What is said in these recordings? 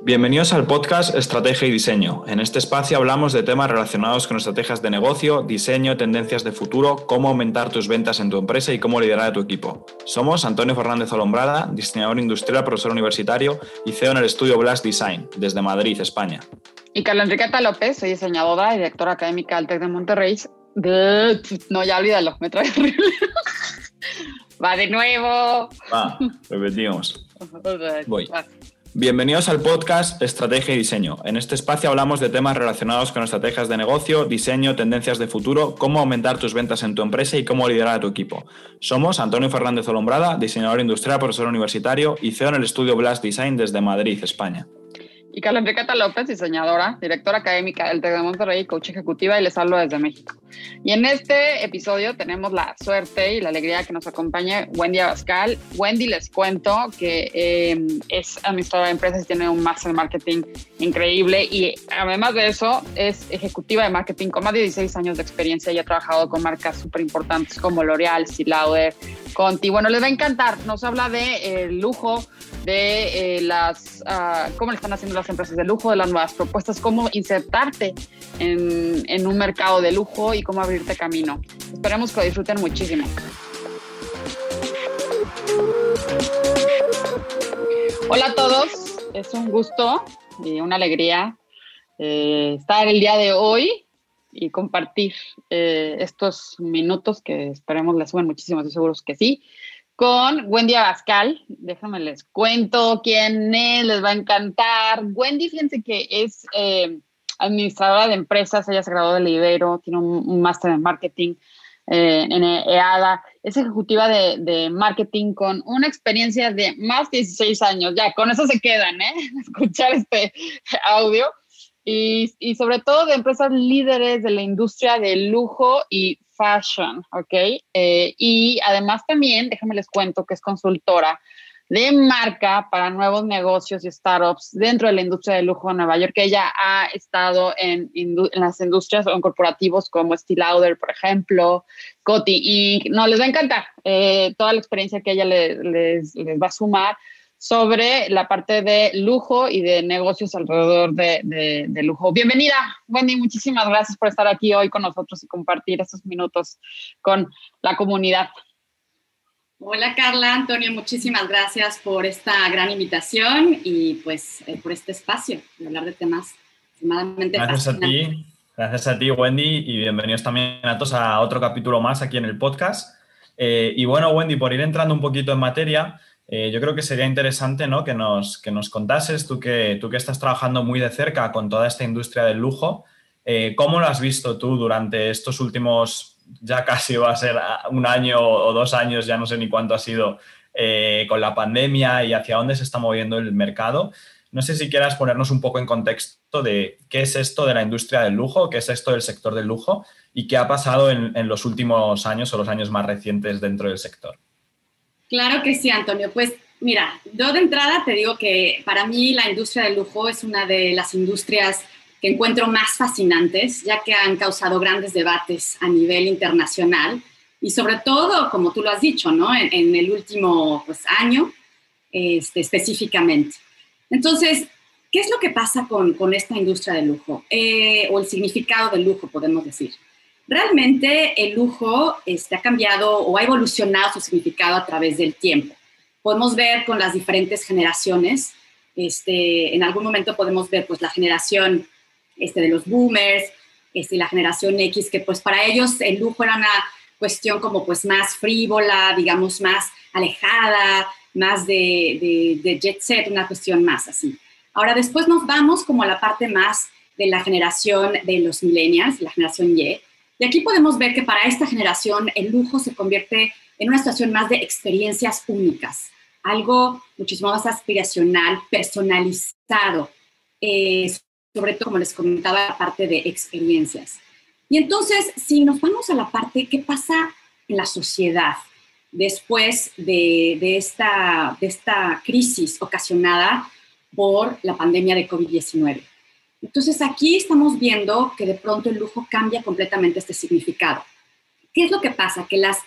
Bienvenidos al podcast Estrategia y Diseño. En este espacio hablamos de temas relacionados con estrategias de negocio, diseño, tendencias de futuro, cómo aumentar tus ventas en tu empresa y cómo liderar a tu equipo. Somos Antonio Fernández Olombrada, diseñador industrial, profesor universitario y CEO en el estudio Blast Design, desde Madrid, España. Y Carla Enriqueta López, soy diseñadora y directora académica del TEC de Monterrey. No, ya olvídalo, me trae horrible. Va de nuevo. Va, repetimos. Voy. Bienvenidos al podcast Estrategia y Diseño. En este espacio hablamos de temas relacionados con estrategias de negocio, diseño, tendencias de futuro, cómo aumentar tus ventas en tu empresa y cómo liderar a tu equipo. Somos Antonio Fernández Olombrada, diseñador industrial, profesor universitario y CEO en el estudio Blast Design desde Madrid, España y Carla Enriqueta López, diseñadora, directora académica del TEC de Monterrey, coach ejecutiva y les hablo desde México. Y en este episodio tenemos la suerte y la alegría que nos acompañe Wendy Abascal. Wendy les cuento que eh, es administradora de empresas y tiene un máster en marketing increíble y además de eso es ejecutiva de marketing con más de 16 años de experiencia y ha trabajado con marcas súper importantes como L'Oreal, Lauder, Conti. Bueno, les va a encantar. Nos habla de eh, lujo, de eh, las, uh, cómo le están haciendo las empresas de lujo, de las nuevas propuestas, cómo insertarte en, en un mercado de lujo y cómo abrirte camino. Esperemos que disfruten muchísimo. Hola a todos, es un gusto y una alegría eh, estar el día de hoy y compartir eh, estos minutos que esperemos les suben muchísimo, estoy seguros que sí, con Wendy Abascal. Déjame les cuento quién es, les va a encantar. Wendy, fíjense que es eh, administradora de empresas, ella se graduó de Libero, tiene un, máster en marketing eh, en EADA, es ejecutiva de, de, marketing con una experiencia de más de 16 años. Ya, con eso se quedan, ¿eh? Escuchar este audio. Y, y sobre todo de empresas líderes de la industria del lujo y fashion, ¿ok? Eh, y además también, déjenme les cuento que es consultora de marca para nuevos negocios y startups dentro de la industria de lujo de Nueva York. Ella ha estado en, en las industrias o en corporativos como Steel Lauder, por ejemplo, Coty, y no, les va a encantar eh, toda la experiencia que ella les, les va a sumar sobre la parte de lujo y de negocios alrededor de, lujo. Bienvenida, Wendy, muchísimas gracias por estar aquí hoy con nosotros y compartir estos minutos con la comunidad. Hola Carla, Antonio, muchísimas gracias por esta gran invitación y pues eh, por este espacio de hablar de temas extremadamente Gracias a ti, gracias a ti Wendy y bienvenidos también a todos a otro capítulo más aquí en el podcast. Eh, y bueno, Wendy, por ir entrando un poquito en materia, eh, yo creo que sería interesante ¿no? que, nos, que nos contases, tú que, tú que estás trabajando muy de cerca con toda esta industria del lujo, ¿cómo lo has visto tú durante estos últimos, ya casi va a ser un año o dos años, ya no sé ni cuánto ha sido, eh, con la pandemia y hacia dónde se está moviendo el mercado? No sé si quieras ponernos un poco en contexto de qué es esto de la industria del lujo, qué es esto del sector del lujo y qué ha pasado en, en los últimos años o los años más recientes dentro del sector. Claro que sí, Antonio. Pues mira, yo de entrada te digo que para mí la industria del lujo es una de las industrias que encuentro más fascinantes, ya que han causado grandes debates a nivel internacional y sobre todo, como tú lo has dicho, ¿no? En, el último pues, año este, específicamente. Entonces, ¿qué es lo que pasa con, con esta industria del lujo? Eh, o el significado del lujo, podemos decir. Realmente el lujo este, ha cambiado o ha evolucionado su significado a través del tiempo. Podemos ver con las diferentes generaciones, este, en algún momento podemos ver pues la generación este, de los boomers, este, la generación X, que pues para ellos el lujo era una cuestión como pues más frívola, digamos más alejada, más de, de jet set, una cuestión más así. Ahora después nos vamos como a la parte más de la generación de los millennials, la generación Y, y aquí podemos ver que para esta generación el lujo se convierte en una situación más de experiencias únicas, algo muchísimo más aspiracional, personalizado, eh, sobre todo, como les comentaba, la parte de experiencias. Y entonces, si nos vamos a la parte, ¿qué pasa en la sociedad después de, de esta, de esta crisis ocasionada por la pandemia de COVID-19? Entonces aquí estamos viendo que de pronto el lujo cambia completamente este significado. ¿Qué es lo que pasa? Que las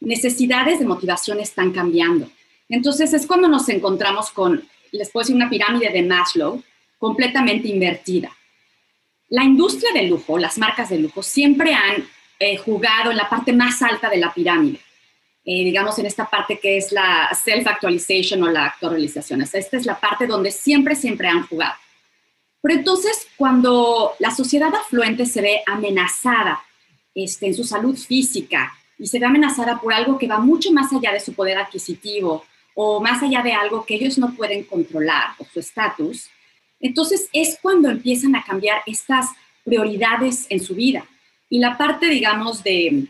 necesidades de motivación están cambiando. Entonces es cuando nos encontramos con, les puedo decir, una pirámide de Maslow, completamente invertida. La industria del lujo, las marcas de lujo, siempre han eh, jugado en la parte más alta de la pirámide. Eh, digamos, en esta parte que es la self-actualization o la actualización. esta es la parte donde siempre, siempre han jugado. Pero entonces, cuando la sociedad afluente se ve amenazada este, en su salud física y se ve amenazada por algo que va mucho más allá de su poder adquisitivo o más allá de algo que ellos no pueden controlar o su estatus, entonces es cuando empiezan a cambiar estas prioridades en su vida. Y la parte, digamos, de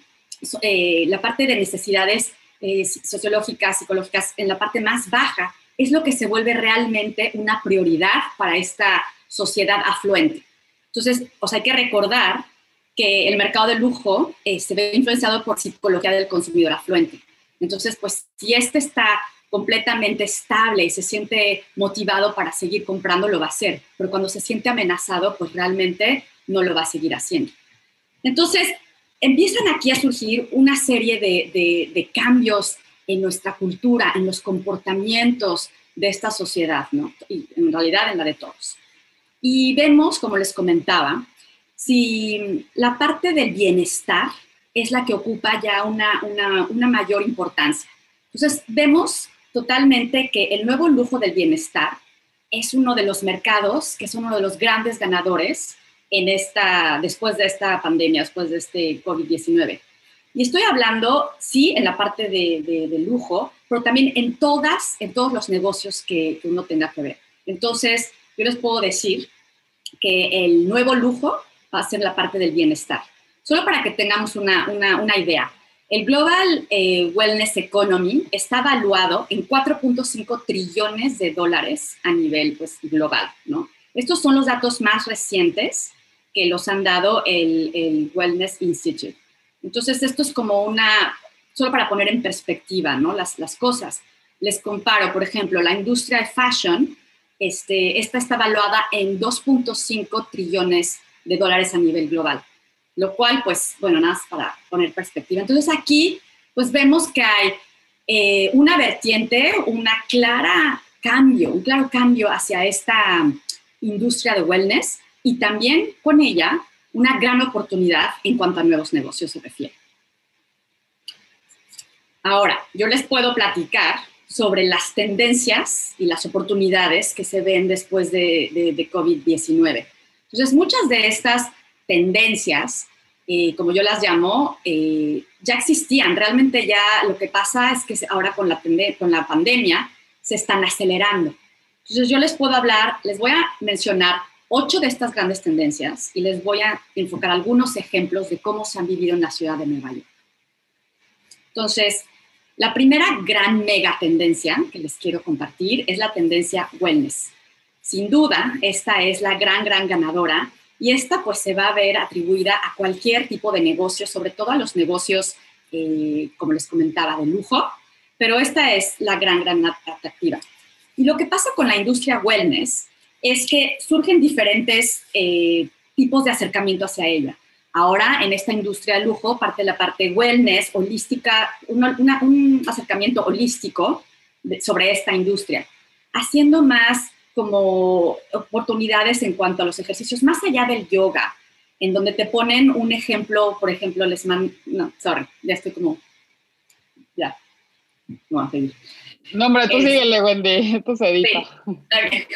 eh, la parte de necesidades eh, sociológicas, psicológicas, en la parte más baja, es lo que se vuelve realmente una prioridad para esta sociedad afluente. Entonces, o hay que recordar que el mercado de lujo eh, se ve influenciado por psicología del consumidor afluente. Entonces, pues si este está completamente estable y se siente motivado para seguir comprando, lo va a hacer. Pero cuando se siente amenazado, pues realmente no lo va a seguir haciendo. Entonces, empiezan aquí a surgir una serie de, de cambios en nuestra cultura, en los comportamientos de esta sociedad, ¿no? Y en realidad en la de todos. Y vemos, como les comentaba, si la parte del bienestar es la que ocupa ya una, una, mayor importancia. Entonces, vemos totalmente que el nuevo lujo del bienestar es uno de los mercados que es uno de los grandes ganadores en esta, después de esta pandemia, después de este COVID-19. Y estoy hablando, sí, en la parte de, de, lujo, pero también en todas, en todos los negocios que, que, uno tenga que ver. Entonces, yo les puedo decir que el nuevo lujo va a ser la parte del bienestar. Solo para que tengamos una, idea. El Global eh, Wellness Economy está evaluado en 4.5 trillones de dólares a nivel pues, global. ¿no? Estos son los datos más recientes que los han dado el, Wellness Institute. Entonces, esto es como una, solo para poner en perspectiva ¿no? las, las cosas. Les comparo, por ejemplo, la industria de fashion, este, esta está evaluada en 2.5 trillones de dólares a nivel global, lo cual, pues, bueno, nada más para poner perspectiva. Entonces aquí, pues vemos que hay eh, una vertiente, una clara cambio, un claro cambio hacia esta industria de wellness y también con ella una gran oportunidad en cuanto a nuevos negocios se refiere. Ahora, yo les puedo platicar sobre las tendencias y las oportunidades que se ven después de, de, de COVID-19. Entonces, muchas de estas tendencias, eh, como yo las llamo, eh, ya existían. Realmente ya lo que pasa es que ahora con la, con la pandemia se están acelerando. Entonces, yo les puedo hablar, les voy a mencionar ocho de estas grandes tendencias y les voy a enfocar algunos ejemplos de cómo se han vivido en la ciudad de Nueva York. Entonces, la primera gran mega tendencia que les quiero compartir es la tendencia wellness. Sin duda, esta es la gran, gran ganadora y esta pues se va a ver atribuida a cualquier tipo de negocio, sobre todo a los negocios, eh, como les comentaba, de lujo, pero esta es la gran, gran atractiva. Y lo que pasa con la industria wellness es que surgen diferentes eh, tipos de acercamiento hacia ella. Ahora, en esta industria de lujo, parte de la parte wellness, holística, un acercamiento holístico sobre esta industria, haciendo más como oportunidades en cuanto a los ejercicios, más allá del yoga, en donde te ponen un ejemplo, por ejemplo, les man, no, sorry, ya estoy como, ya, no a seguir. No, hombre, tú síguele, Wendy, tú se edita.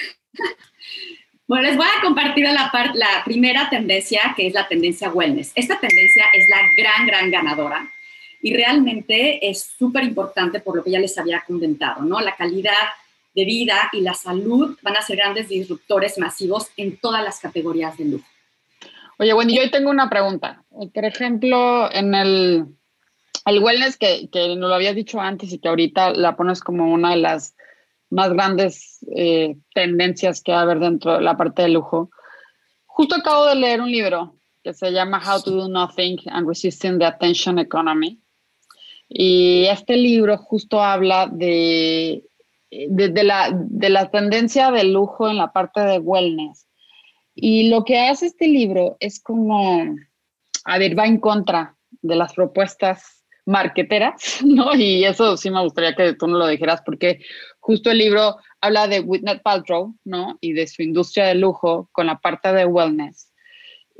Bueno, les voy a compartir la, la primera tendencia, que es la tendencia wellness. Esta tendencia es la gran, gran ganadora y realmente es súper importante por lo que ya les había comentado, ¿no? La calidad de vida y la salud van a ser grandes disruptores masivos en todas las categorías de lujo. Oye, bueno, yo hoy tengo una pregunta. Por ejemplo, en el, el wellness que, que nos lo habías dicho antes y que ahorita la pones como una de las más grandes eh, tendencias que va a haber dentro de la parte de lujo. Justo acabo de leer un libro que se llama How to Do Nothing and Resisting the Attention Economy. Y este libro justo habla de de, la, de la tendencia del lujo en la parte de wellness. Y lo que hace este libro es como, a ver, va en contra de las propuestas marqueteras, ¿no? Y eso sí me gustaría que tú no lo dijeras, porque justo el libro habla de Whitney Paltrow, ¿no? Y de su industria de lujo con la parte de wellness.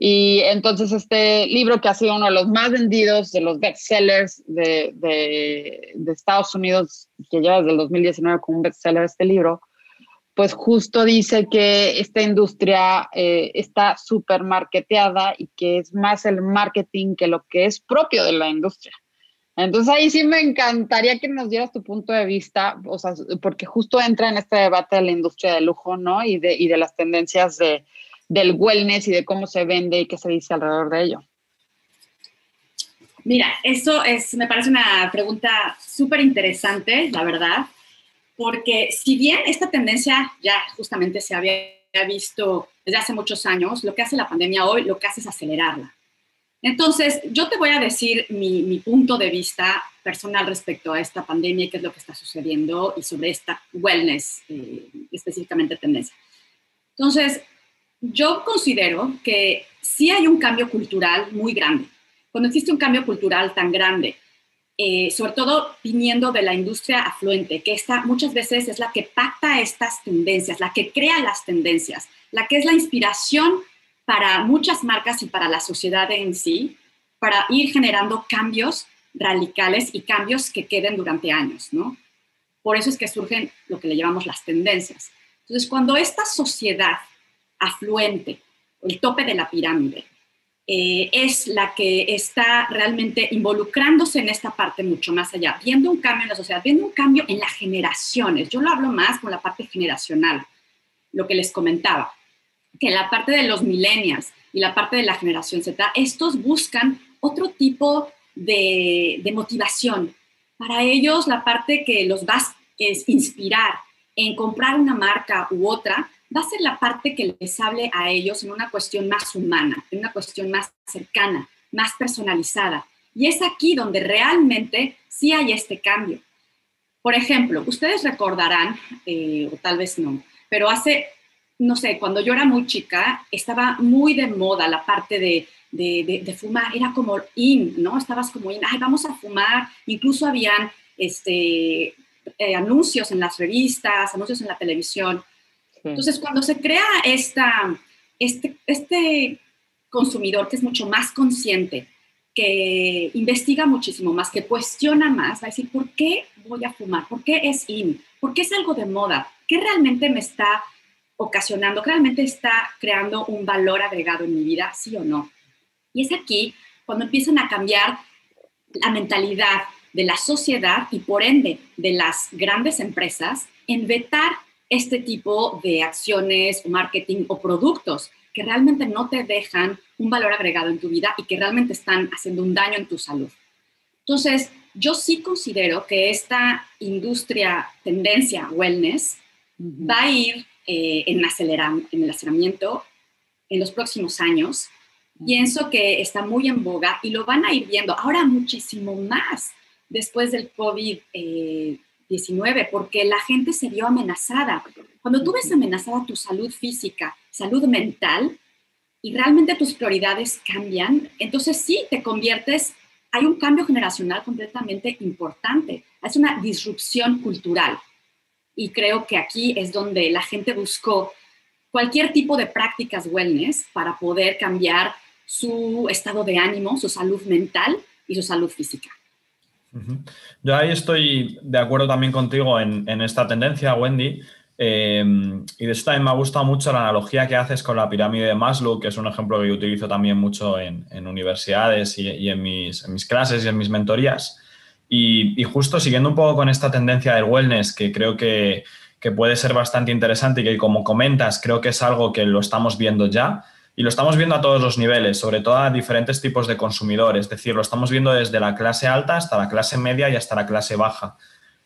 Y entonces este libro que ha sido uno de los más vendidos, de los bestsellers de, de, de Estados Unidos, que lleva desde el 2019 como un bestseller este libro, pues justo dice que esta industria eh, está súper marketeada y que es más el marketing que lo que es propio de la industria. Entonces ahí sí me encantaría que nos dieras tu punto de vista, o sea, porque justo entra en este debate de la industria del lujo, ¿no? Y de, y de las tendencias de, del wellness y de cómo se vende y qué se dice alrededor de ello. Mira, eso es, me parece una pregunta súper interesante, la verdad porque si bien esta tendencia ya justamente se había visto desde hace muchos años, lo que hace la pandemia hoy, lo que hace es acelerarla. Entonces, yo te voy a decir mi, punto de vista personal respecto a esta pandemia y qué es lo que está sucediendo y sobre esta wellness, eh, específicamente tendencia. Entonces, yo considero que sí hay un cambio cultural muy grande. Cuando existe un cambio cultural tan grande eh, sobre todo viniendo de la industria afluente, que esta muchas veces es la que pacta estas tendencias, la que crea las tendencias, la que es la inspiración para muchas marcas y para la sociedad en sí, para ir generando cambios radicales y cambios que queden durante años, ¿no? Por eso es que surgen lo que le llamamos las tendencias. Entonces, cuando esta sociedad afluente, el tope de la pirámide, eh, es la que está realmente involucrándose en esta parte mucho más allá, viendo un cambio en la sociedad, viendo un cambio en las generaciones. Yo lo hablo más con la parte generacional, lo que les comentaba, que la parte de los millennials y la parte de la generación Z, estos buscan otro tipo de, de motivación. Para ellos, la parte que los va a inspirar en comprar una marca u otra va a ser la parte que les hable a ellos en una cuestión más humana, en una cuestión más cercana, más personalizada. Y es aquí donde realmente sí hay este cambio. Por ejemplo, ustedes recordarán, eh, o tal vez no, pero hace, no sé, cuando yo era muy chica, estaba muy de moda la parte de, de, fumar, era como in, ¿no? Estabas como in, ay, vamos a fumar, incluso habían este, eh, anuncios en las revistas, anuncios en la televisión. Entonces, cuando se crea este, este consumidor que es mucho más consciente, que investiga muchísimo más, que cuestiona más, va a decir, ¿por qué voy a fumar? ¿Por qué es in? ¿Por qué es algo de moda? ¿Qué realmente me está ocasionando? ¿Qué realmente está creando un valor agregado en mi vida? ¿Sí o no? Y es aquí cuando empiezan a cambiar la mentalidad de la sociedad y por ende de las grandes empresas en vetar este tipo de acciones, marketing o productos que realmente no te dejan un valor agregado en tu vida y que realmente están haciendo un daño en tu salud. Entonces, yo sí considero que esta industria tendencia wellness va a ir eh, en, en el aceleramiento en los próximos años. Pienso que está muy en boga y lo van a ir viendo ahora muchísimo más después del COVID. Eh, porque la gente se vio amenazada. Cuando tú ves amenazada tu salud física, salud mental, y realmente tus prioridades cambian, entonces sí te conviertes, hay un cambio generacional completamente importante, es una disrupción cultural. Y creo que aquí es donde la gente buscó cualquier tipo de prácticas wellness para poder cambiar su estado de ánimo, su salud mental y su salud física. Yo ahí estoy de acuerdo también contigo en, esta tendencia, Wendy. Eh, y de esto también me ha gustado mucho la analogía que haces con la pirámide de Maslow, que es un ejemplo que yo utilizo también mucho en, universidades y, en, mis, clases y en mis mentorías. Y, justo siguiendo un poco con esta tendencia del wellness, que creo que, que puede ser bastante interesante y que como comentas, creo que es algo que lo estamos viendo ya. Y lo estamos viendo a todos los niveles, sobre todo a diferentes tipos de consumidores. Es decir, lo estamos viendo desde la clase alta hasta la clase media y hasta la clase baja.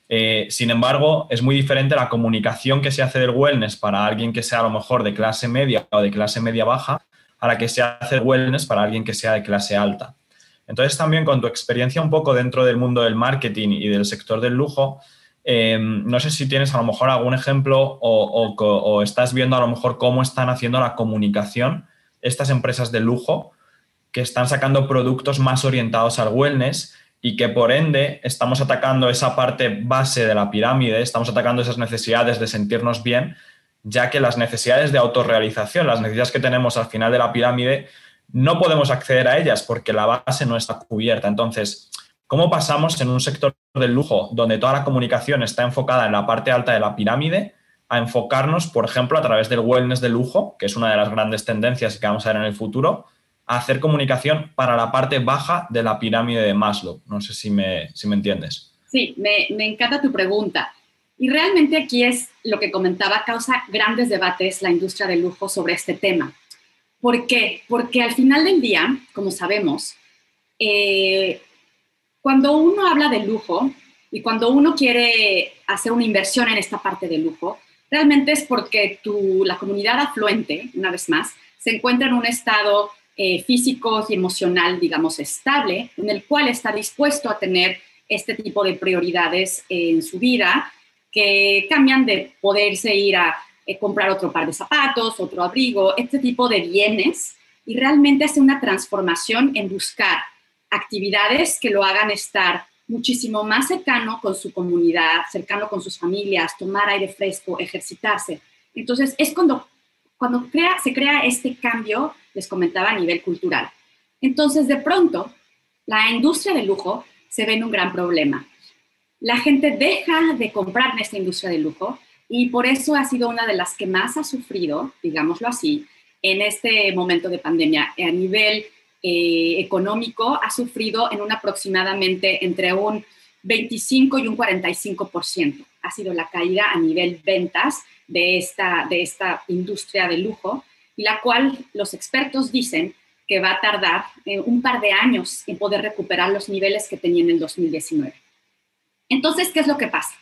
Eh, sin embargo, es muy diferente la comunicación que se hace del wellness para alguien que sea a lo mejor de clase media o de clase media baja a la que se hace el wellness para alguien que sea de clase alta. Entonces, también con tu experiencia un poco dentro del mundo del marketing y del sector del lujo, eh, no sé si tienes a lo mejor algún ejemplo o, o, estás viendo a lo mejor cómo están haciendo la comunicación estas empresas de lujo que están sacando productos más orientados al wellness y que por ende estamos atacando esa parte base de la pirámide, estamos atacando esas necesidades de sentirnos bien, ya que las necesidades de autorrealización, las necesidades que tenemos al final de la pirámide, no podemos acceder a ellas porque la base no está cubierta. Entonces, ¿cómo pasamos en un sector del lujo donde toda la comunicación está enfocada en la parte alta de la pirámide a enfocarnos, por ejemplo, a través del wellness de lujo, que es una de las grandes tendencias que vamos a ver en el futuro, a hacer comunicación para la parte baja de la pirámide de Maslow? No sé si me, si me entiendes. Sí, me, encanta tu pregunta. Y realmente aquí es lo que comentaba, causa grandes debates la industria del lujo sobre este tema. ¿Por qué? Porque al final del día, como sabemos, eh, cuando uno habla de lujo y cuando uno quiere hacer una inversión en esta parte de lujo, realmente es porque tu, la comunidad afluente, una vez más, se encuentra en un estado eh, físico y emocional, digamos, estable, en el cual está dispuesto a tener este tipo de prioridades en su vida que cambian de poderse ir a eh, comprar otro par de zapatos, otro abrigo, este tipo de bienes, y realmente hace una transformación en buscar actividades que lo hagan estar muchísimo más cercano con su comunidad, cercano con sus familias, tomar aire fresco, ejercitarse. Entonces, es cuando, cuando crea, se crea este cambio, les comentaba, a nivel cultural. Entonces, de pronto, la industria del lujo se ve en un gran problema la gente deja de comprar en esta industria de lujo y por eso ha sido una de las que más ha sufrido, digámoslo así, en este momento de pandemia. A nivel eh, económico ha sufrido en un aproximadamente entre un 25 y un 45%. Ha sido la caída a nivel ventas de esta, de esta industria de lujo y la cual los expertos dicen que va a tardar eh, un par de años en poder recuperar los niveles que tenía en el 2019. Entonces, ¿qué es lo que pasa?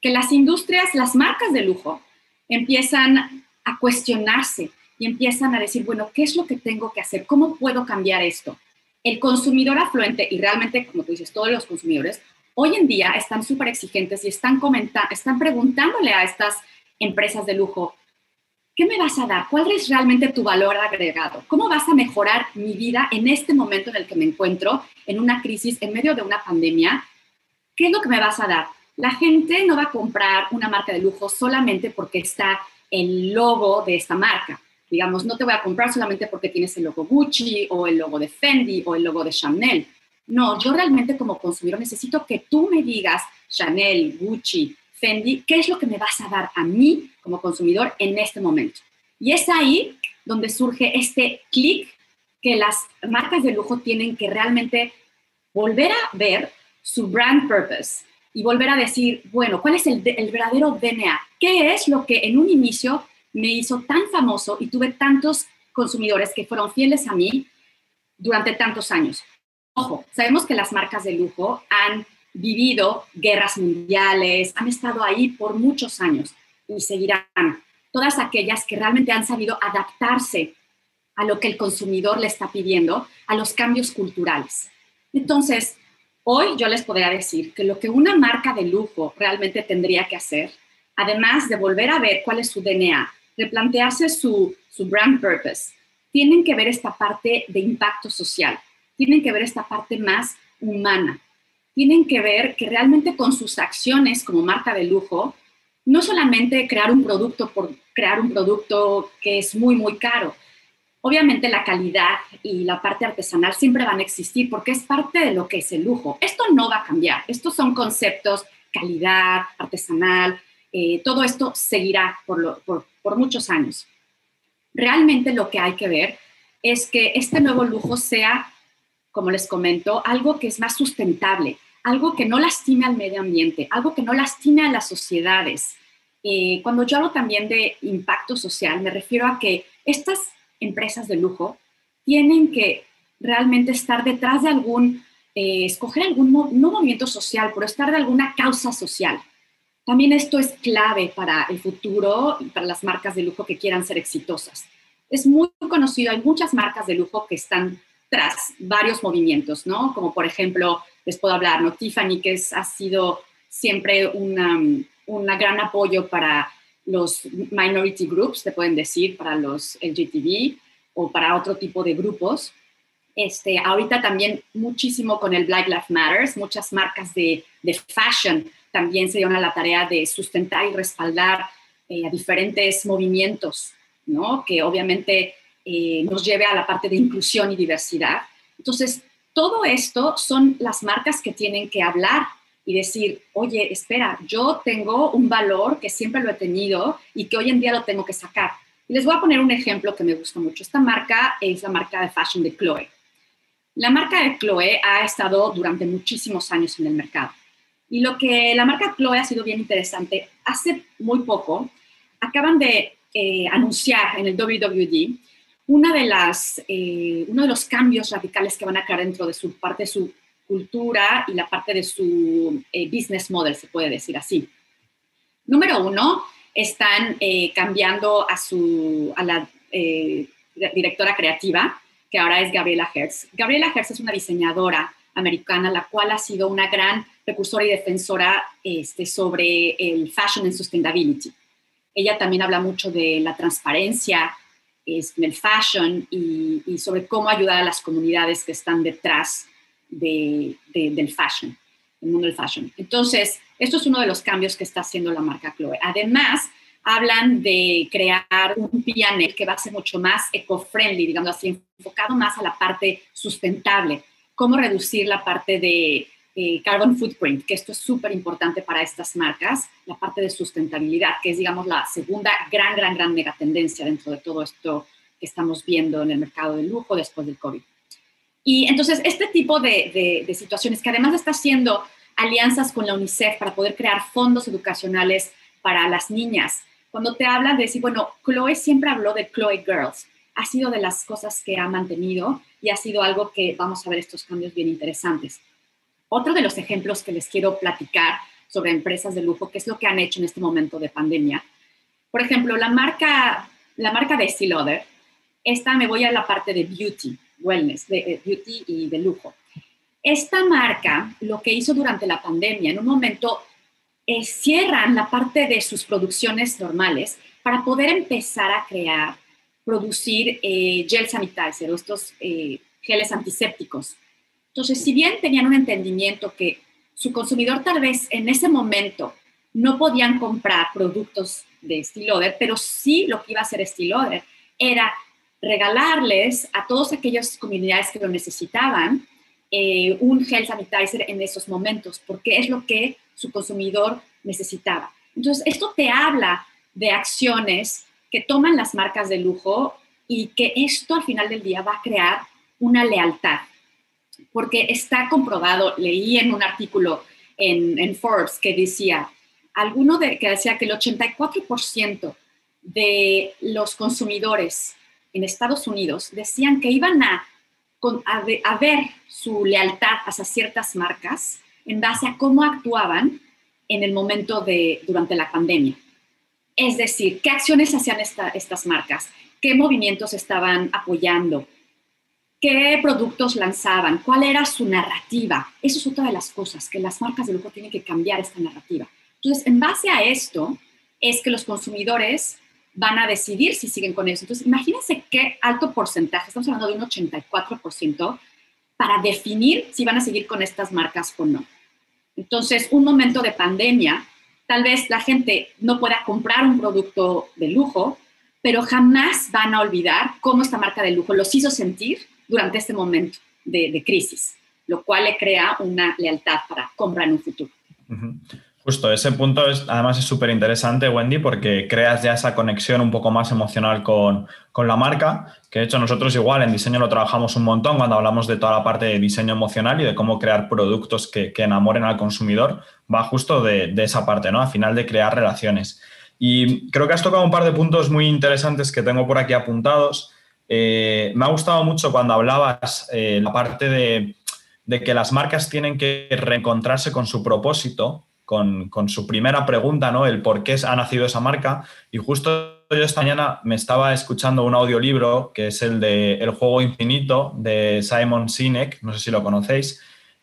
Que las industrias, las marcas de lujo, empiezan a cuestionarse y empiezan a decir, bueno, ¿qué es lo que tengo que hacer? ¿Cómo puedo cambiar esto? El consumidor afluente, y realmente, como tú dices, todos los consumidores, hoy en día están súper exigentes y están, están preguntándole a estas empresas de lujo, ¿qué me vas a dar? ¿Cuál es realmente tu valor agregado? ¿Cómo vas a mejorar mi vida en este momento en el que me encuentro, en una crisis, en medio de una pandemia? ¿qué es lo que me vas a dar? La gente no va a comprar una marca de lujo solamente porque está el logo de esta marca. Digamos, no te voy a comprar solamente porque tienes el logo Gucci o el logo de Fendi o el logo de Chanel. No, yo realmente como consumidor necesito que tú me digas, Chanel, Gucci, Fendi, qué es lo que me vas a dar a mí como consumidor en este momento. Y es ahí donde surge este clic que las marcas de lujo tienen que realmente volver a ver su brand purpose y volver a decir, bueno, ¿cuál es el, verdadero DNA? ¿Qué es lo que en un inicio me hizo tan famoso y tuve tantos consumidores que fueron fieles a mí durante tantos años? Ojo, sabemos que las marcas de lujo han vivido guerras mundiales, han estado ahí por muchos años y seguirán. Todas aquellas que realmente han sabido adaptarse a lo que el consumidor le está pidiendo, a los cambios culturales. Entonces, Hoy yo les podría decir que lo que una marca de lujo realmente tendría que hacer, además de volver a ver cuál es su DNA, replantearse su, su brand purpose, tienen que ver esta parte de impacto social, tienen que ver esta parte más humana, tienen que ver que realmente con sus acciones como marca de lujo, no solamente crear un producto por crear un producto que es muy, muy caro, Obviamente la calidad y la parte artesanal siempre van a existir porque es parte de lo que es el lujo. Esto no va a cambiar. Estos son conceptos, calidad, artesanal, eh, todo esto seguirá por, por muchos años. Realmente lo que hay que ver es que este nuevo lujo sea, como les comento, algo que es más sustentable, algo que no lastime al medio ambiente, algo que no lastime a las sociedades. Eh, cuando yo hablo también de impacto social, me refiero a que estas empresas de lujo tienen que realmente estar detrás de algún, eh, escoger algún, no movimiento social, pero estar de alguna causa social. También esto es clave para el futuro y para las marcas de lujo que quieran ser exitosas. Es muy conocido, hay muchas marcas de lujo que están tras varios movimientos, ¿no? Como por ejemplo, les puedo hablar, ¿no? Tiffany, que ha sido siempre un gran apoyo para los minority groups, te pueden decir, para los LGTB o para otro tipo de grupos. Este, ahorita también muchísimo con el Black Lives Matters, muchas marcas de fashion también se dieron a la tarea de sustentar y respaldar eh, a diferentes movimientos, ¿no? Que obviamente eh, nos lleve a la parte de inclusión y diversidad. Entonces, todo esto son las marcas que tienen que hablar y decir, oye, espera, yo tengo un valor que siempre lo he tenido y que hoy en día lo tengo que sacar. Y les voy a poner un ejemplo que me gusta mucho. Esta marca es la marca de fashion de Chloe. La marca de Chloe ha estado durante muchísimos años en el mercado. Y lo que la marca Chloe ha sido bien interesante, hace muy poco acaban de eh, anunciar en el WWD una de las, eh, uno de los cambios radicales que van a crear dentro de su parte de su cultura y la parte de su eh, business model, se puede decir así. Número uno, están cambiando a, su, a la directora creativa, que ahora es Gabriela Hertz. Gabriela Hertz es una diseñadora americana, la cual ha sido una gran precursora y defensora este, sobre el fashion and sustainability. Ella también habla mucho de la transparencia en el fashion y, sobre cómo ayudar a las comunidades que están detrás del fashion, el mundo del fashion. Entonces, esto es uno de los cambios que está haciendo la marca Chloe. Además, hablan de crear un PNL que va a ser mucho más eco-friendly, digamos así, enfocado más a la parte sustentable, cómo reducir la parte de eh, carbon footprint, que esto es súper importante para estas marcas, la parte de sustentabilidad, que es, digamos, la segunda gran, gran, gran mega tendencia dentro de todo esto que estamos viendo en el mercado del lujo después del COVID. Y entonces, este tipo de, de situaciones, que además está haciendo alianzas con la UNICEF para poder crear fondos educacionales para las niñas, cuando te hablan de decir, bueno, Chloe siempre habló de Chloe Girls, ha sido de las cosas que ha mantenido y ha sido algo que vamos a ver estos cambios bien interesantes. Otro de los ejemplos que les quiero platicar sobre empresas de lujo, qué es lo que han hecho en este momento de pandemia. Por ejemplo, la marca, la marca de Estée Lauder, esta me voy a la parte de beauty, wellness, de, beauty y de lujo. Esta marca lo que hizo durante la pandemia, en un momento eh, cierran la parte de sus producciones normales para poder empezar a crear, producir eh, gel sanitizer, estos eh, geles antisépticos entonces, si bien tenían un entendimiento que su consumidor tal vez en ese momento no podían comprar productos de Estée pero sí lo que iba a hacer Estée era regalarles a todas aquellas comunidades que lo necesitaban eh, un gel sanitizer en esos momentos, porque es lo que su consumidor necesitaba. Entonces, esto te habla de acciones que toman las marcas de lujo y que esto al final del día va a crear una lealtad porque está comprobado, leí en un artículo en, Forbes que decía, alguno de, que decía que el 84% de los consumidores en Estados Unidos decían que iban a, a, ver su lealtad hacia ciertas marcas en base a cómo actuaban en el momento de, durante la pandemia. Es decir, qué acciones hacían estas marcas, qué movimientos estaban apoyando, qué productos lanzaban, cuál era su narrativa. Eso es otra de las cosas, que las marcas de lujo tienen que cambiar esta narrativa. Entonces, en base a esto, es que los consumidores van a decidir si siguen con eso. Entonces, imagínense qué alto porcentaje, estamos hablando de un 84%, para definir si van a seguir con estas marcas o no. Entonces, un momento de pandemia, tal vez la gente no pueda comprar un producto de lujo, pero jamás van a olvidar cómo esta marca de lujo los hizo sentir durante este momento de, crisis, lo cual le crea una lealtad para comprar en un futuro. Justo, ese punto es, además es súper interesante, Wendy, porque creas ya esa conexión un poco más emocional con, la marca, que de hecho nosotros igual en diseño lo trabajamos un montón cuando hablamos de toda la parte de diseño emocional y de cómo crear productos que, enamoren al consumidor, va justo de, de, esa parte, ¿no? Al final de crear relaciones. Y creo que has tocado un par de puntos muy interesantes que tengo por aquí apuntados. Eh, me ha gustado mucho cuando hablabas eh, la parte de, que las marcas tienen que reencontrarse con su propósito, con, su primera pregunta, ¿no? El por qué ha nacido esa marca. Y justo yo esta mañana me estaba escuchando un audiolibro que es el de El juego infinito de Simon Sinek, no sé si lo conocéis.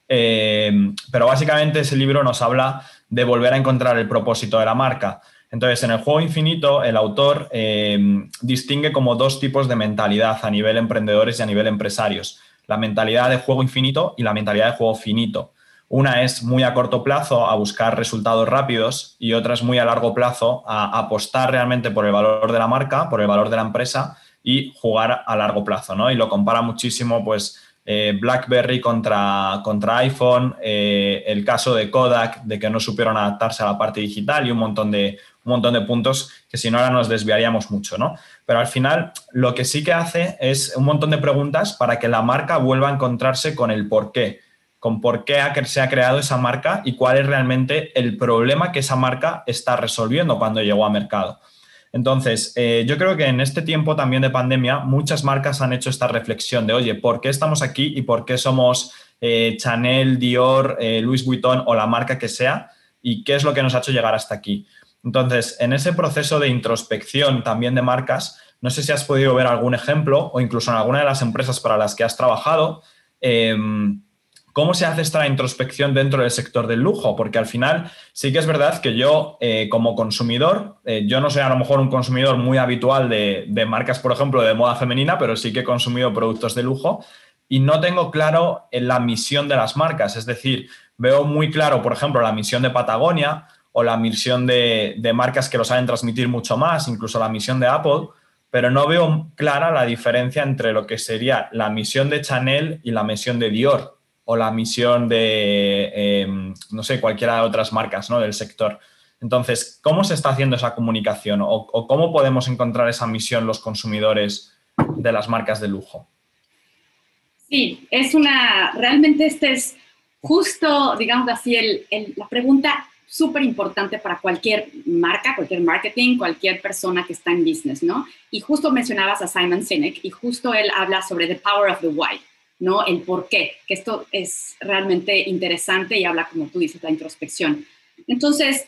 Eh, pero básicamente ese libro nos habla de volver a encontrar el propósito de la marca. Entonces, en el juego infinito, el autor eh, distingue como dos tipos de mentalidad a nivel emprendedores y a nivel empresarios. la mentalidad de juego infinito y la mentalidad de juego finito. Una es muy a corto plazo a buscar resultados rápidos y otra es muy a largo plazo a apostar realmente por el valor de la marca, por el valor de la empresa y jugar a largo plazo, ¿no? Y lo compara muchísimo, pues, eh, BlackBerry contra, contra iPhone, eh, el caso de Kodak, de que no supieron adaptarse a la parte digital y un montón de, un montón de puntos que si no ahora nos desviaríamos mucho, ¿no? Pero al final lo que sí que hace es un montón de preguntas para que la marca vuelva a encontrarse con el por qué con por qué se ha creado esa marca y cuál es realmente el problema que esa marca está resolviendo cuando llegó a mercado. Entonces, eh, yo creo que en este tiempo también de pandemia, muchas marcas han hecho esta reflexión de, oye, ¿por qué estamos aquí y por qué somos eh, Chanel, Dior, eh, Louis Vuitton o la marca que sea? ¿Y qué es lo que nos ha hecho llegar hasta aquí? Entonces, en ese proceso de introspección también de marcas, no sé si has podido ver algún ejemplo o incluso en alguna de las empresas para las que has trabajado, em, ¿Cómo se hace esta introspección dentro del sector del lujo? Porque al final sí que es verdad que yo eh, como consumidor, eh, yo no soy a lo mejor un consumidor muy habitual de, marcas, por ejemplo, de moda femenina, pero sí que he consumido productos de lujo y no tengo claro en la misión de las marcas. Es decir, veo muy claro, por ejemplo, la misión de Patagonia o la misión de marcas que lo saben transmitir mucho más, incluso la misión de Apple, pero no veo clara la diferencia entre lo que sería la misión de Chanel y la misión de Dior o la misión de, em, no sé, cualquiera de otras marcas ¿no? del sector. Entonces, ¿cómo se está haciendo esa comunicación o, cómo podemos encontrar esa misión los consumidores de las marcas de lujo? Sí, es una, realmente este es justo, digamos así, el, la pregunta súper importante para cualquier marca, cualquier marketing, cualquier persona que está en business, ¿no? Y justo mencionabas a Simon Sinek y justo él habla sobre the power of the why. ¿No? El por qué, que esto es realmente interesante y habla, como tú dices, la introspección. Entonces,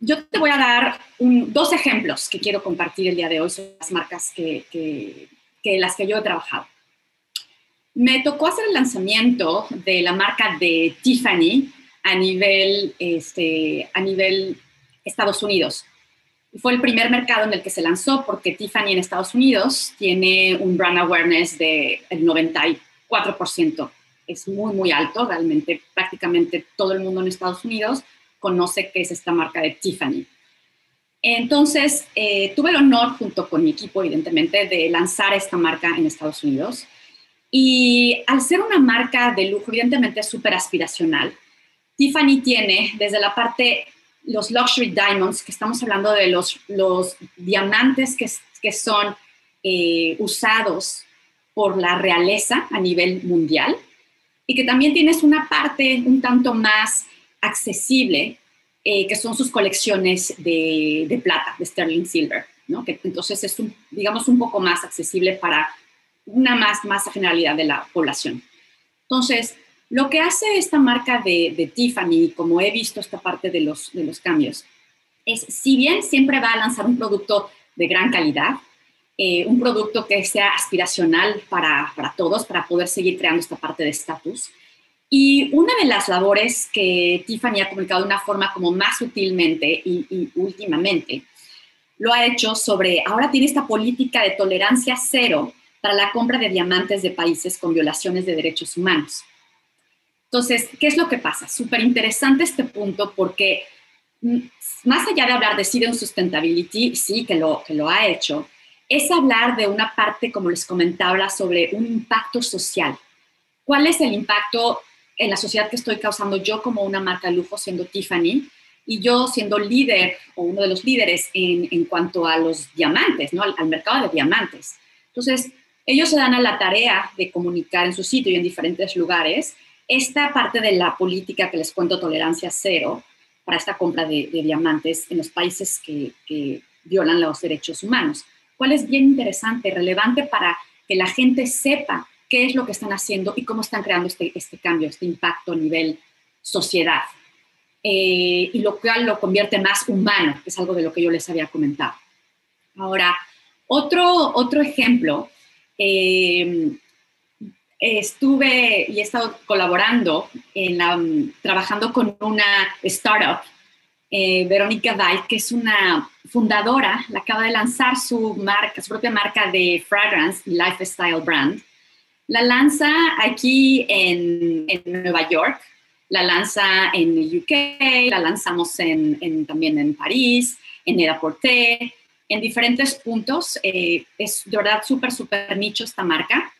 yo te voy a dar dos ejemplos que quiero compartir el día de hoy sobre las marcas que, que, las que yo he trabajado. Me tocó hacer el lanzamiento de la marca de Tiffany a nivel, este, a nivel Estados Unidos. Fue el primer mercado en el que se lanzó porque Tiffany en Estados Unidos tiene un brand awareness del 94%. Es muy, muy alto. Realmente prácticamente todo el mundo en Estados Unidos conoce qué es esta marca de Tiffany. Entonces, eh, tuve el honor, junto con mi equipo, evidentemente, de lanzar esta marca en Estados Unidos. Y al ser una marca de lujo, evidentemente súper aspiracional, Tiffany tiene desde la parte los luxury diamonds, que estamos hablando de los, los diamantes que, que son eh, usados por la realeza a nivel mundial y que también tienes una parte un tanto más accesible, eh, que son sus colecciones de, de, plata, de sterling silver, ¿no? que entonces es, un, digamos, un poco más accesible para una más masa generalidad de la población. Entonces, lo que hace esta marca de, Tiffany, como he visto esta parte de los, cambios, es, si bien siempre va a lanzar un producto de gran calidad, eh, un producto que sea aspiracional para, para, todos, para poder seguir creando esta parte de estatus. Y una de las labores que Tiffany ha comunicado de una forma como más sutilmente y últimamente, lo ha hecho sobre, ahora tiene esta política de tolerancia cero para la compra de diamantes de países con violaciones de derechos humanos. Entonces, ¿qué es lo que pasa? Súper interesante este punto porque mm, más allá de hablar de Sidon Sustainability, sí, que lo, que lo ha hecho, es hablar de una parte, como les comentaba, sobre un impacto social. ¿Cuál es el impacto en la sociedad que estoy causando yo como una marca de lujo siendo Tiffany y yo siendo líder o uno de los líderes en, en cuanto a los diamantes, ¿no? Al, al, mercado de diamantes. Entonces, ellos se dan a la tarea de comunicar en su sitio y en diferentes lugares esta parte de la política que les cuento, tolerancia cero, para esta compra de, diamantes en los países que, violan los derechos humanos, cuál es bien interesante, relevante para que la gente sepa qué es lo que están haciendo y cómo están creando este, este cambio, este impacto a nivel sociedad. Eh, y lo cual lo convierte más humano, que es algo de lo que yo les había comentado. Ahora, otro, otro ejemplo eh, estuve y he estado colaborando, en mm, trabajando con una startup, eh, Verónica Dait, que es una fundadora, la acaba de lanzar su marca, su propia marca de fragrance lifestyle brand. La lanza aquí en, Nueva York, la lanza en el UK, la lanzamos también en París, en el Aporté, en diferentes puntos. Eh, es de verdad súper, súper nicho esta marca.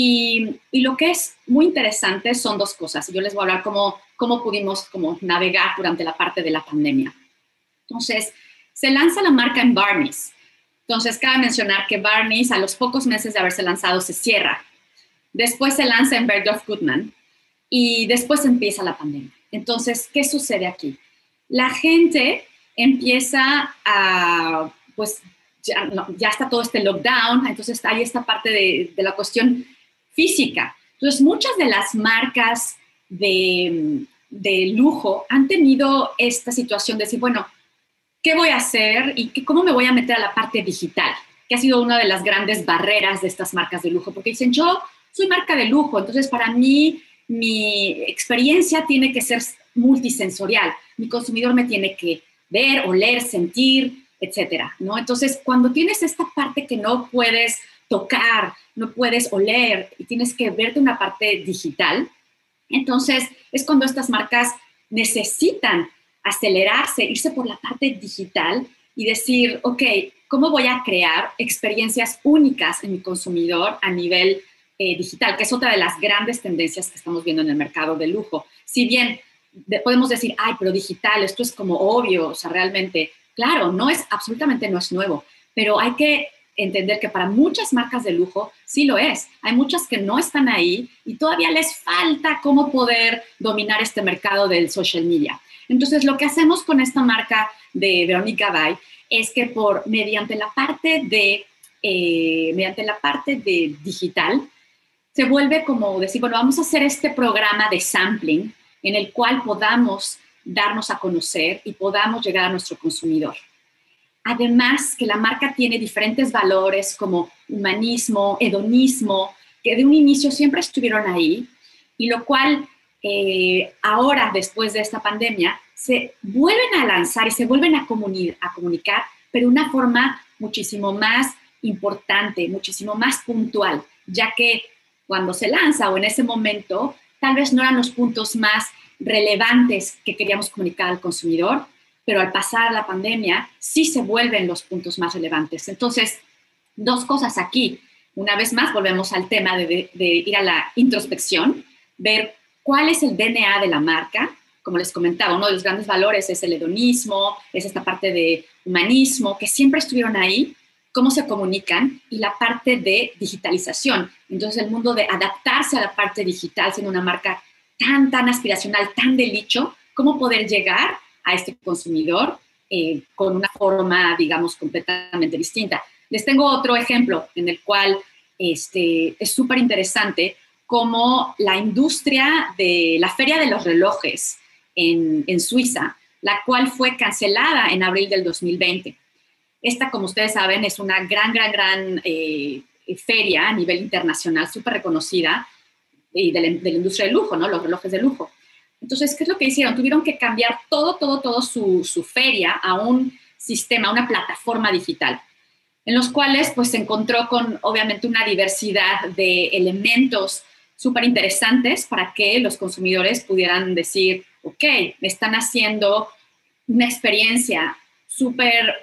Y, lo que es muy interesante son dos cosas. Yo les voy a hablar cómo, cómo pudimos como navegar durante la parte de la pandemia. Entonces, se lanza la marca en Barney's. Entonces, cabe mencionar que Barney's a los pocos meses de haberse lanzado se cierra. Después se lanza en Bergdorf Goodman y después empieza la pandemia. Entonces, ¿qué sucede aquí? La gente empieza a, pues, ya, ya está todo este lockdown, entonces hay esta parte de, de la cuestión física. Entonces, muchas de las marcas de, lujo han tenido esta situación de decir, bueno, ¿qué voy a hacer y cómo me voy a meter a la parte digital? Que ha sido una de las grandes barreras de estas marcas de lujo, porque dicen, yo soy marca de lujo, entonces para mí mi experiencia tiene que ser multisensorial, mi consumidor me tiene que ver, oler, sentir, etcétera, ¿no? Entonces, cuando tienes esta parte que no puedes tocar, no puedes oler y tienes que verte una parte digital. Entonces, es cuando estas marcas necesitan acelerarse, irse por la parte digital y decir, ok, ¿cómo voy a crear experiencias únicas en mi consumidor a nivel eh, digital? Que es otra de las grandes tendencias que estamos viendo en el mercado de lujo. Si bien podemos decir, ay, pero digital, esto es como obvio, o sea, realmente, claro, no es, absolutamente no es nuevo, pero hay que entender que para muchas marcas de lujo sí lo es. Hay muchas que no están ahí y todavía les falta cómo poder dominar este mercado del social media. Entonces, lo que hacemos con esta marca de Verónica Bay es que por mediante la parte de eh, mediante la parte de digital se vuelve como decir, bueno, vamos a hacer este programa de sampling en el cual podamos darnos a conocer y podamos llegar a nuestro consumidor. Además, que la marca tiene diferentes valores como humanismo, hedonismo, que de un inicio siempre estuvieron ahí, y lo cual eh, ahora, después de esta pandemia, se vuelven a lanzar y se vuelven a, a comunicar, pero de una forma muchísimo más importante, muchísimo más puntual, ya que cuando se lanza o en ese momento, tal vez no eran los puntos más relevantes que queríamos comunicar al consumidor, pero al pasar la pandemia sí se vuelven los puntos más relevantes. Entonces, dos cosas aquí. Una vez más, volvemos al tema de, ir a la introspección, ver cuál es el DNA de la marca. Como les comentaba, uno de los grandes valores es el hedonismo, es esta parte de humanismo, que siempre estuvieron ahí, cómo se comunican y la parte de digitalización. Entonces, el mundo de adaptarse a la parte digital, siendo una marca tan, tan aspiracional, tan de nicho, cómo poder llegar a este consumidor eh, con una forma, digamos, completamente distinta. Les tengo otro ejemplo en el cual este, es súper interesante como la industria de la Feria de los Relojes en, Suiza, la cual fue cancelada en abril del 2020. Esta, como ustedes saben, es una gran, gran, gran eh, feria a nivel internacional, súper reconocida, y de la, de la, industria del lujo, ¿no? Los relojes de lujo. Entonces, ¿qué es lo que hicieron? Tuvieron que cambiar todo, todo, todo su, feria a un sistema, a una plataforma digital, en los cuales pues se encontró con obviamente una diversidad de elementos súper interesantes para que los consumidores pudieran decir, ok, me están haciendo una experiencia súper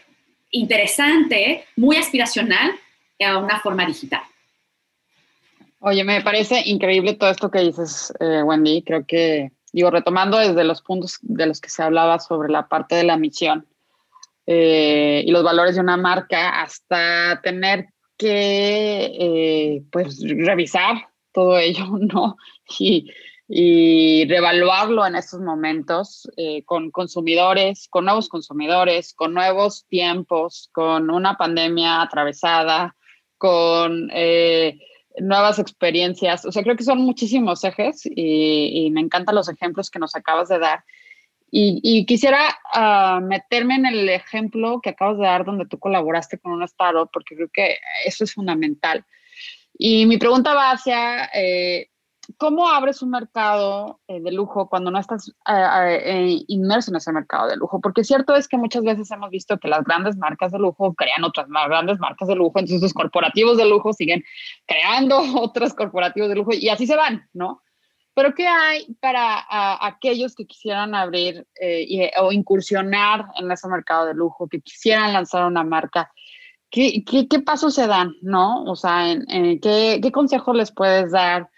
interesante, muy aspiracional a una forma digital. Oye, me parece increíble todo esto que dices, eh, Wendy. Creo que digo, retomando desde los puntos de los que se hablaba sobre la parte de la misión eh, y los valores de una marca, hasta tener que, eh, pues, revisar todo ello, ¿no? Y, y revaluarlo en estos momentos eh, con consumidores, con nuevos consumidores, con nuevos tiempos, con una pandemia atravesada, con nuevas experiencias. O sea, creo que son muchísimos ejes y, me encantan los ejemplos que nos acabas de dar. Y, quisiera ah, meterme en el ejemplo que acabas de dar donde tú colaboraste con una startup, porque creo que eso es fundamental. Y mi pregunta va hacia, eh, ¿cómo abres un mercado eh, de lujo cuando no estás eh, eh, inmerso en ese mercado de lujo? Porque cierto es que muchas veces hemos visto que las grandes marcas de lujo crean otras más grandes marcas de lujo, entonces los corporativos de lujo siguen creando otros corporativos de lujo y así se van, ¿no? Pero ¿qué hay para aquellos que quisieran abrir o incursionar en ese mercado de lujo, que quisieran lanzar una marca? ¿Qué, qué, pasos se dan, no? O sea, ¿qué, ¿qué consejos les puedes dar?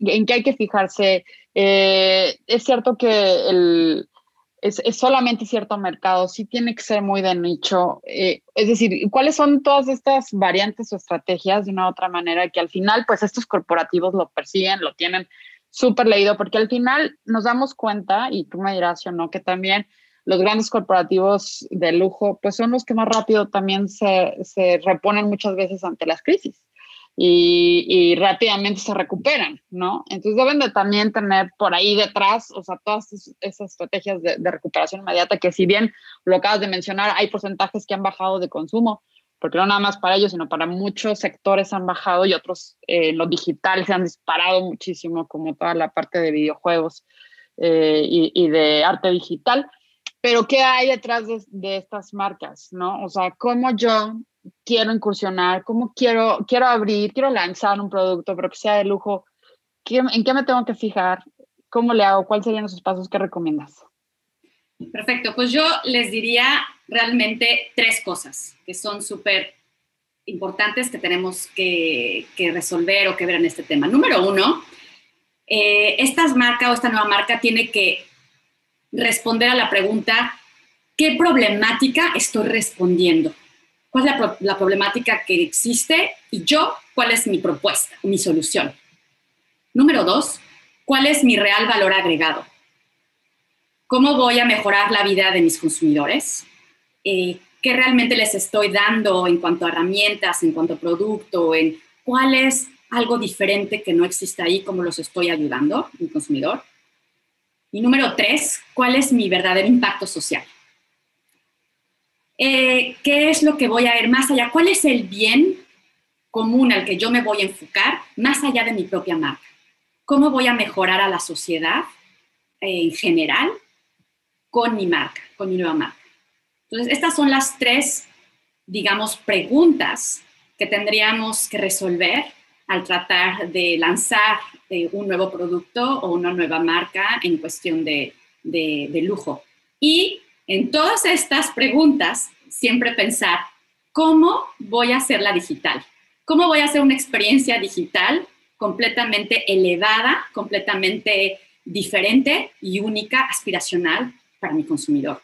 En qué hay que fijarse. Eh, es cierto que el, es, solamente cierto mercado, sí tiene que ser muy de nicho. Eh, es decir, ¿cuáles son todas estas variantes o estrategias de una u otra manera que al final, pues estos corporativos lo persiguen, lo tienen súper leído, porque al final nos damos cuenta, y tú me dirás o no, que también los grandes corporativos de lujo, pues son los que más rápido también se, se reponen muchas veces ante las crisis y, rápidamente se recuperan, ¿no? Entonces deben de también tener por ahí detrás, o sea, todas esas estrategias de, recuperación inmediata que si bien lo acabas de mencionar, hay porcentajes que han bajado de consumo, porque no nada más para ellos, sino para muchos sectores han bajado y otros eh, en lo digital se han disparado muchísimo, como toda la parte de videojuegos eh, y, de arte digital. Pero ¿qué hay detrás de, de estas marcas, no? O sea, ¿cómo yo quiero incursionar, cómo quiero, quiero abrir, quiero lanzar un producto, pero que sea de lujo, ¿en qué me tengo que fijar? ¿Cómo le hago? ¿Cuáles serían esos pasos que recomiendas? Perfecto, pues yo les diría realmente tres cosas que son súper importantes que tenemos que, resolver o que ver en este tema. Número uno, eh, esta marca o esta nueva marca tiene que responder a la pregunta, ¿qué problemática estoy respondiendo? Cuál es la, problemática que existe y yo, cuál es mi propuesta, mi solución. Número dos, cuál es mi real valor agregado. ¿Cómo voy a mejorar la vida de mis consumidores? Eh, ¿Qué realmente les estoy dando en cuanto a herramientas, en cuanto a producto, en cuál es algo diferente que no existe ahí, cómo los estoy ayudando, mi consumidor? Y número tres, ¿cuál es mi verdadero impacto social? Eh, qué es lo que voy a ver más allá, cuál es el bien común al que yo me voy a enfocar más allá de mi propia marca. ¿Cómo voy a mejorar a la sociedad eh, en general con mi marca, con mi nueva marca? Entonces, estas son las tres, digamos, preguntas que tendríamos que resolver al tratar de lanzar eh, un nuevo producto o una nueva marca en cuestión de, de lujo. Y en todas estas preguntas, siempre pensar, ¿cómo voy a hacerla digital? ¿Cómo voy a hacer una experiencia digital completamente elevada, completamente diferente y única, aspiracional para mi consumidor?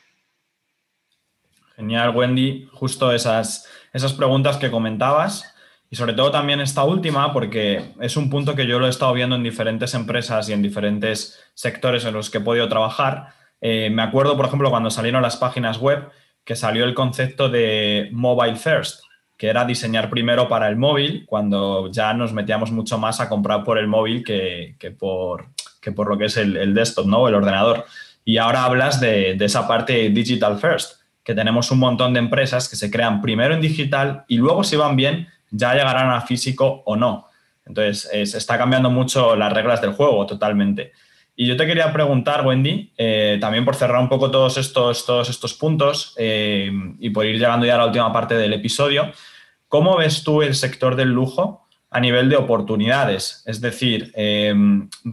Genial, Wendy. Justo esas, esas preguntas que comentabas y sobre todo también esta última, porque es un punto que yo lo he estado viendo en diferentes empresas y en diferentes sectores en los que he podido trabajar eh, me acuerdo, por ejemplo, cuando salieron las páginas web, que salió el concepto de mobile first, que era diseñar primero para el móvil, cuando ya nos metíamos mucho más a comprar por el móvil que, por, por lo que es el, desktop, ¿no? el ordenador. Y ahora hablas de, esa parte digital first, que tenemos un montón de empresas que se crean primero en digital y luego, si van bien, ya llegarán a físico o no. Entonces, se está cambiando mucho las reglas del juego totalmente. Y yo te quería preguntar, Wendy, eh, también por cerrar un poco todos estos, todos estos puntos eh, y por ir llegando ya a la última parte del episodio, ¿cómo ves tú el sector del lujo a nivel de oportunidades? Es decir, eh,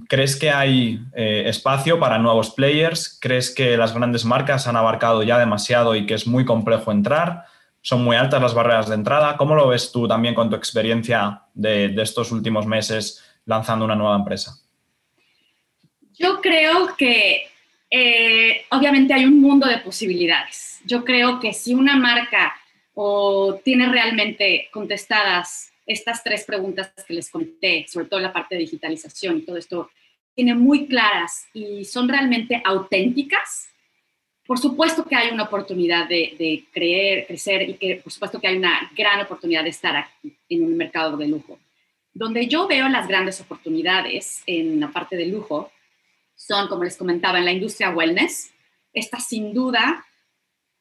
¿crees que hay espacio para nuevos players? ¿Crees que las grandes marcas han abarcado ya demasiado y que es muy complejo entrar? ¿Son muy altas las barreras de entrada? ¿Cómo lo ves tú también con tu experiencia de, de estos últimos meses lanzando una nueva empresa? Yo creo que eh, obviamente hay un mundo de posibilidades. Yo creo que si una marca o tiene realmente contestadas estas tres preguntas que les conté, sobre todo la parte de digitalización y todo esto, tiene muy claras y son realmente auténticas, por supuesto que hay una oportunidad de, de, creer, crecer y que por supuesto que hay una gran oportunidad de estar aquí en un mercado de lujo. Donde yo veo las grandes oportunidades en la parte de lujo son, como les comentaba, en la industria wellness. Esta sin duda,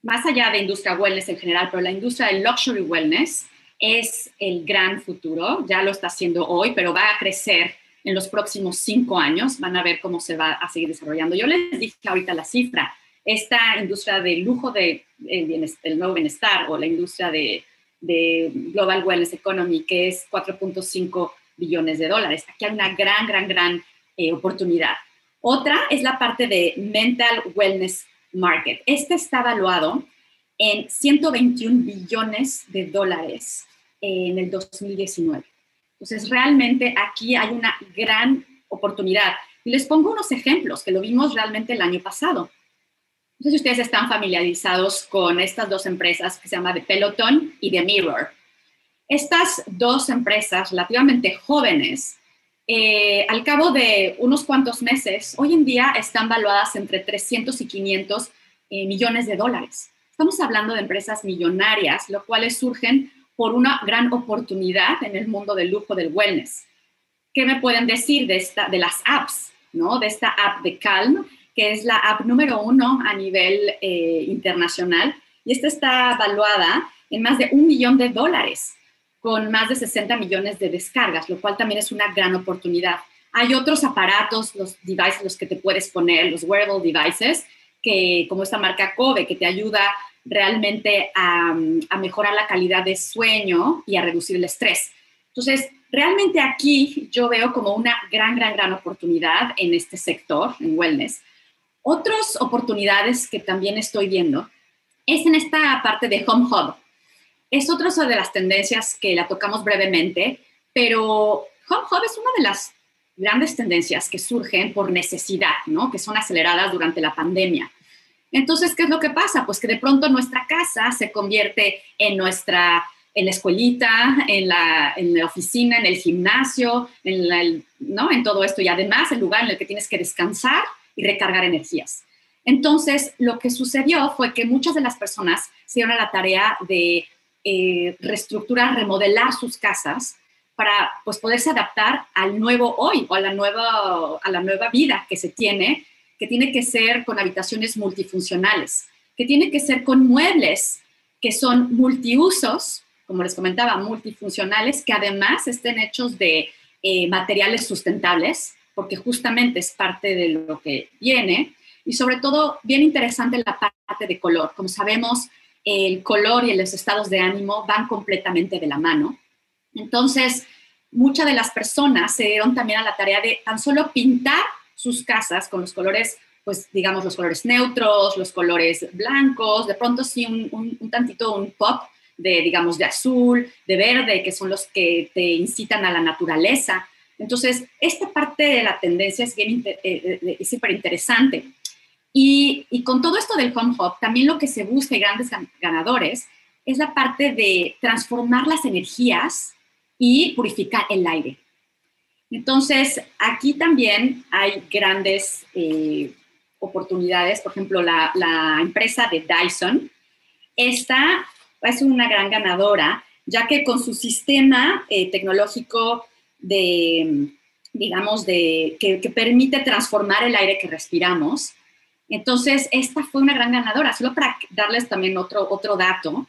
más allá de industria wellness en general, pero la industria del luxury wellness es el gran futuro, ya lo está haciendo hoy, pero va a crecer en los próximos cinco años. Van a ver cómo se va a seguir desarrollando. Yo les dije ahorita la cifra. Esta industria del lujo de, del nuevo bienestar o la industria de, Global Wellness Economy, que es 4.5 billones de dólares. Aquí hay una gran, gran, gran eh, oportunidad. Otra es la parte de Mental Wellness Market. Este está evaluado en 121 billones de dólares en el 2019. Entonces, realmente aquí hay una gran oportunidad. Y les pongo unos ejemplos que lo vimos realmente el año pasado. No sé si ustedes están familiarizados con estas dos empresas que se llaman The Peloton y The Mirror. Estas dos empresas relativamente jóvenes, eh, al cabo de unos cuantos meses, hoy en día están valuadas entre 300 y 500 eh, millones de dólares. Estamos hablando de empresas millonarias, lo cuales surgen por una gran oportunidad en el mundo del lujo del wellness. ¿Qué me pueden decir de, las apps, ¿no? de esta app de Calm, que es la app número uno a nivel eh, internacional? Y esta está evaluada en más de un millón de dólares, con más de 60 millones de descargas, lo cual también es una gran oportunidad. Hay otros aparatos, los devices, los que te puedes poner, los wearable devices, que como esta marca Kobe, que te ayuda realmente a, mejorar la calidad de sueño y a reducir el estrés. Entonces, realmente aquí yo veo como una gran, gran, gran oportunidad en este sector, en wellness. Otras oportunidades que también estoy viendo es en esta parte de Home Hub. Es otra de las tendencias que la tocamos brevemente, pero Home Hub es una de las grandes tendencias que surgen por necesidad, ¿no? que son aceleradas durante la pandemia. Entonces, ¿qué es lo que pasa? Pues que de pronto nuestra casa se convierte en nuestra, en la escuelita, en la, en la oficina, en el gimnasio, en, ¿no? en todo esto y además el lugar en el que tienes que descansar y recargar energías. Entonces, lo que sucedió fue que muchas de las personas se dieron a la tarea de eh, reestructurar, remodelar sus casas para pues, poderse adaptar al nuevo hoy o a la nueva, a la nueva vida que se tiene que tiene que ser con habitaciones multifuncionales, que tiene que ser con muebles que son multiusos, como les comentaba, multifuncionales, que además estén hechos de eh, materiales sustentables, porque justamente es parte de lo que viene. Y sobre todo, bien interesante la parte de color. Como sabemos, el color y los estados de ánimo van completamente de la mano. Entonces, muchas de las personas se dieron también a la tarea de tan solo pintar sus casas con los colores, pues digamos los colores neutros, los colores blancos, de pronto sí un, un, tantito un pop de, digamos, de azul, de verde, que son los que te incitan a la naturaleza. Entonces, esta parte de la tendencia es bien eh, eh, súper interesante. Y, y, con todo esto del home hub, también lo que se busca y grandes ganadores es la parte de transformar las energías y purificar el aire. Entonces, aquí también hay grandes eh, oportunidades. Por ejemplo, la, empresa de Dyson, esta es una gran ganadora, ya que con su sistema eh, tecnológico de, digamos, de, que, permite transformar el aire que respiramos, entonces esta fue una gran ganadora. Solo para darles también otro, otro dato,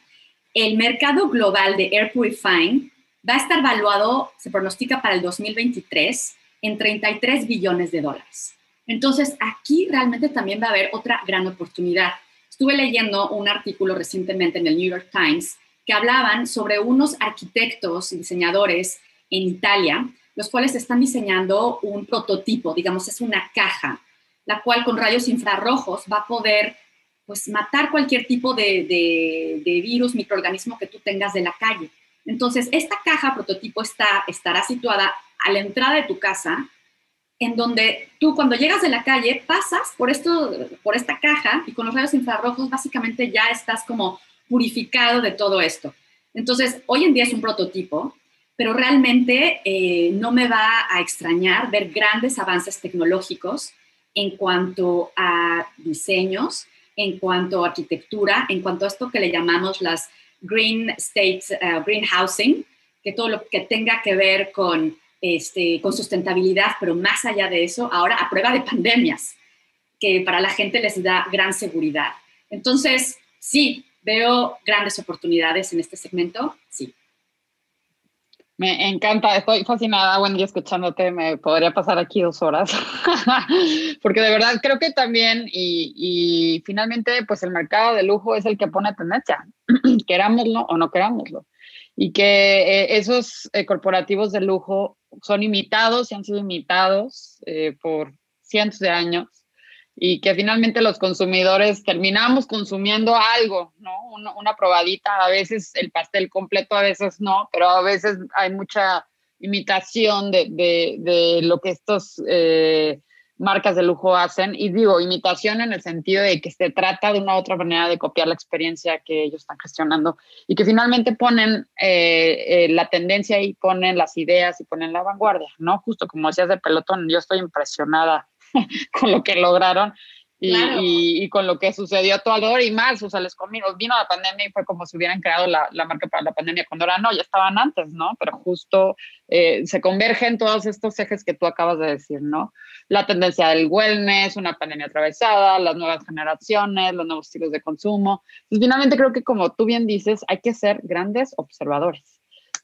el mercado global de air purifying va a estar valuado, se pronostica para el 2023, en 33 billones de dólares. Entonces, aquí realmente también va a haber otra gran oportunidad. Estuve leyendo un artículo recientemente en el New York Times que hablaban sobre unos arquitectos y diseñadores en Italia, los cuales están diseñando un prototipo, digamos, es una caja, la cual con rayos infrarrojos va a poder pues, matar cualquier tipo de, de virus, microorganismo que tú tengas de la calle. Entonces, esta caja prototipo está, estará situada a la entrada de tu casa, en donde tú cuando llegas de la calle pasas por, esto, por esta caja y con los rayos infrarrojos básicamente ya estás como purificado de todo esto. Entonces, hoy en día es un prototipo, pero realmente eh, no me va a extrañar ver grandes avances tecnológicos en cuanto a diseños, en cuanto a arquitectura, en cuanto a esto que le llamamos las green state, uh, green housing, que todo lo que tenga que ver con, este, con sustentabilidad, pero más allá de eso, ahora a prueba de pandemias, que para la gente les da gran seguridad. Entonces, sí, veo grandes oportunidades en este segmento, sí. Me encanta, estoy fascinada, Wendy, escuchándote. Me podría pasar aquí dos horas, porque de verdad creo que también, y, y, finalmente, pues el mercado de lujo es el que pone tendencia, querámoslo o no querámoslo. Y que eh, esos eh, corporativos de lujo son imitados y han sido imitados eh, por cientos de años y que finalmente los consumidores terminamos consumiendo algo, ¿no? Una, probadita, a veces el pastel completo, a veces no, pero a veces hay mucha imitación de, de, lo que estos eh, marcas de lujo hacen. Y digo, imitación en el sentido de que se trata de una otra manera de copiar la experiencia que ellos están gestionando y que finalmente ponen eh, eh, la tendencia y ponen las ideas y ponen la vanguardia, ¿no? Justo como decías de pelotón, yo estoy impresionada con lo que lograron y, y, con lo que sucedió a tu alrededor y más, o sea, les comí, vino la pandemia y fue como si hubieran creado la, la marca para la pandemia, cuando ahora no, ya estaban antes, ¿no? Pero justo eh, se convergen todos estos ejes que tú acabas de decir, ¿no? La tendencia del wellness, una pandemia atravesada, las nuevas generaciones, los nuevos estilos de consumo. Pues finalmente creo que como tú bien dices, hay que ser grandes observadores.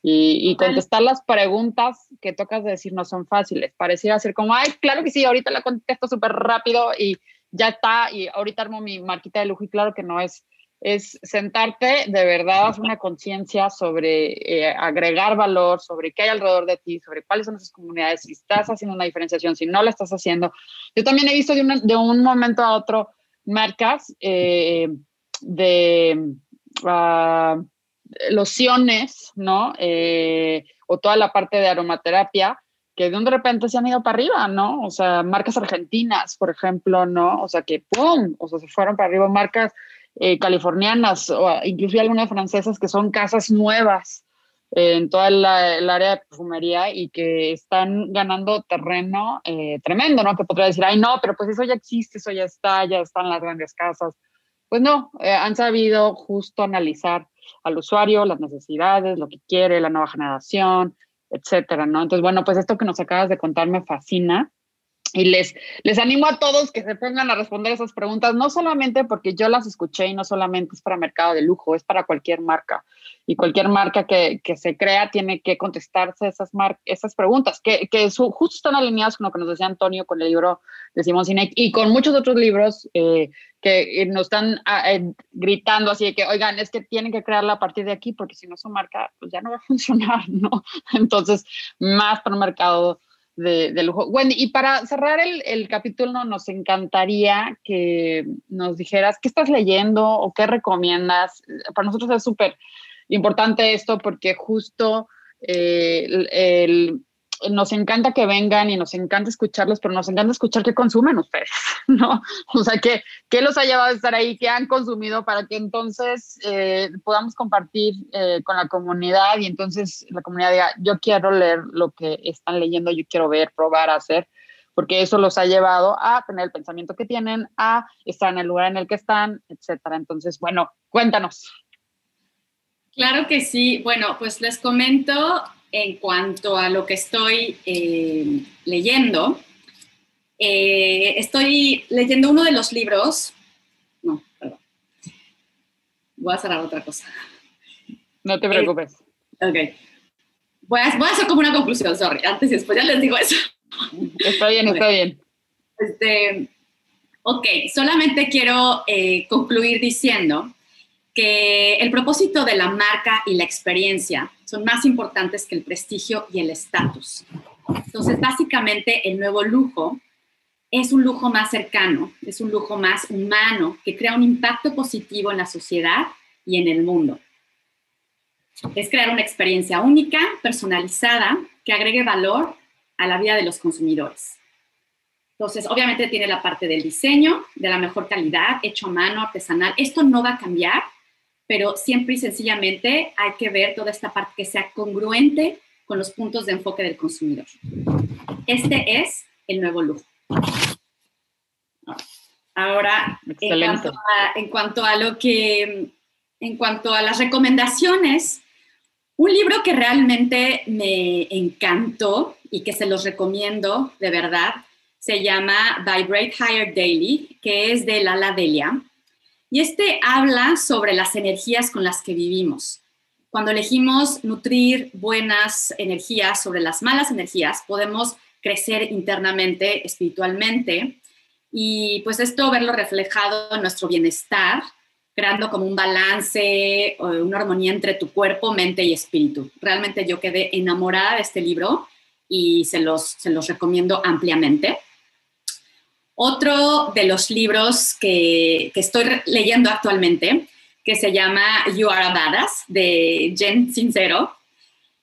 Y, y, contestar las preguntas que tocas de decir no son fáciles. Pareciera ser como, ay, claro que sí, ahorita la contesto súper rápido y ya está, y ahorita armo mi marquita de lujo y claro que no es, es sentarte de verdad, hacer una conciencia sobre eh, agregar valor, sobre qué hay alrededor de ti, sobre cuáles son esas comunidades, si estás haciendo una diferenciación, si no la estás haciendo. Yo también he visto de, de un momento a otro marcas eh, de uh, lociones, ¿no? Eh, o toda la parte de aromaterapia que de un de repente se han ido para arriba, ¿no? O sea, marcas argentinas, por ejemplo, ¿no? O sea, que ¡pum! O sea, se fueron para arriba marcas eh, californianas o incluso algunas francesas que son casas nuevas en toda la, el área de perfumería y que están ganando terreno eh, tremendo, ¿no? Que podría decir, ay, no, pero pues eso ya existe, eso ya está, ya están las grandes casas. Pues no, eh, han sabido justo analizar al usuario, las necesidades, lo que quiere, la nueva generación, etcétera, ¿no? Entonces, bueno, pues esto que nos acabas de contar me fascina y les, les animo a todos que se pongan a responder esas preguntas, no solamente porque yo las escuché y no solamente es para mercado de lujo, es para cualquier marca. Y cualquier marca que, que se crea tiene que contestarse esas, esas preguntas, que, que su, justo están alineadas con lo que nos decía Antonio con el libro de Simón Sinek y con muchos otros libros eh, que nos están ah, eh, gritando así de que, oigan, es que tienen que crearla a partir de aquí porque si no su marca, pues ya no va a funcionar, ¿no? Entonces, más para un mercado de, lujo. Wendy, y para cerrar el, el, capítulo, nos encantaría que nos dijeras qué estás leyendo o qué recomiendas. Para nosotros es súper importante esto porque justo eh, el, nos encanta que vengan y nos encanta escucharlos, pero nos encanta escuchar qué consumen ustedes, ¿no? O sea, qué, qué los ha llevado a estar ahí, qué han consumido para que entonces eh, podamos compartir eh, con la comunidad y entonces la comunidad diga, yo quiero leer lo que están leyendo, yo quiero ver, probar, hacer, porque eso los ha llevado a tener el pensamiento que tienen, a estar en el lugar en el que están, etcétera. Entonces, bueno, cuéntanos. Claro que sí. Bueno, pues les comento en cuanto a lo que estoy eh, leyendo. Eh, estoy leyendo uno de los libros. No, perdón. Voy a cerrar otra cosa. No te preocupes. ok. Voy a, voy a, hacer como una conclusión, sorry. Antes y después ya les digo eso. Está bien, está bien. Este, ok, solamente quiero eh, concluir diciendo que el propósito de la marca y la experiencia son más importantes que el prestigio y el estatus. Entonces, básicamente, el nuevo lujo es un lujo más cercano, es un lujo más humano, que crea un impacto positivo en la sociedad y en el mundo. Es crear una experiencia única, personalizada, que agregue valor a la vida de los consumidores. Entonces, obviamente tiene la parte del diseño, de la mejor calidad, hecho a mano, artesanal. Esto no va a cambiar pero siempre y sencillamente hay que ver toda esta parte que sea congruente con los puntos de enfoque del consumidor. Este es el nuevo lujo. Ahora, en cuanto, a, lo que, en cuanto a las recomendaciones, un libro que realmente me encantó y que se los recomiendo de verdad se llama Vibrate Higher Daily, que es de Lala Delia. Y este habla sobre las energías con las que vivimos. Cuando elegimos nutrir buenas energías sobre las malas energías, podemos crecer internamente, espiritualmente, y pues esto verlo reflejado en nuestro bienestar, creando como un balance, una armonía entre tu cuerpo, mente y espíritu. Realmente yo quedé enamorada de este libro y se los, se los recomiendo ampliamente. Otro de los libros que, que estoy leyendo actualmente que se llama You Are a Badass, de Jen Sincero.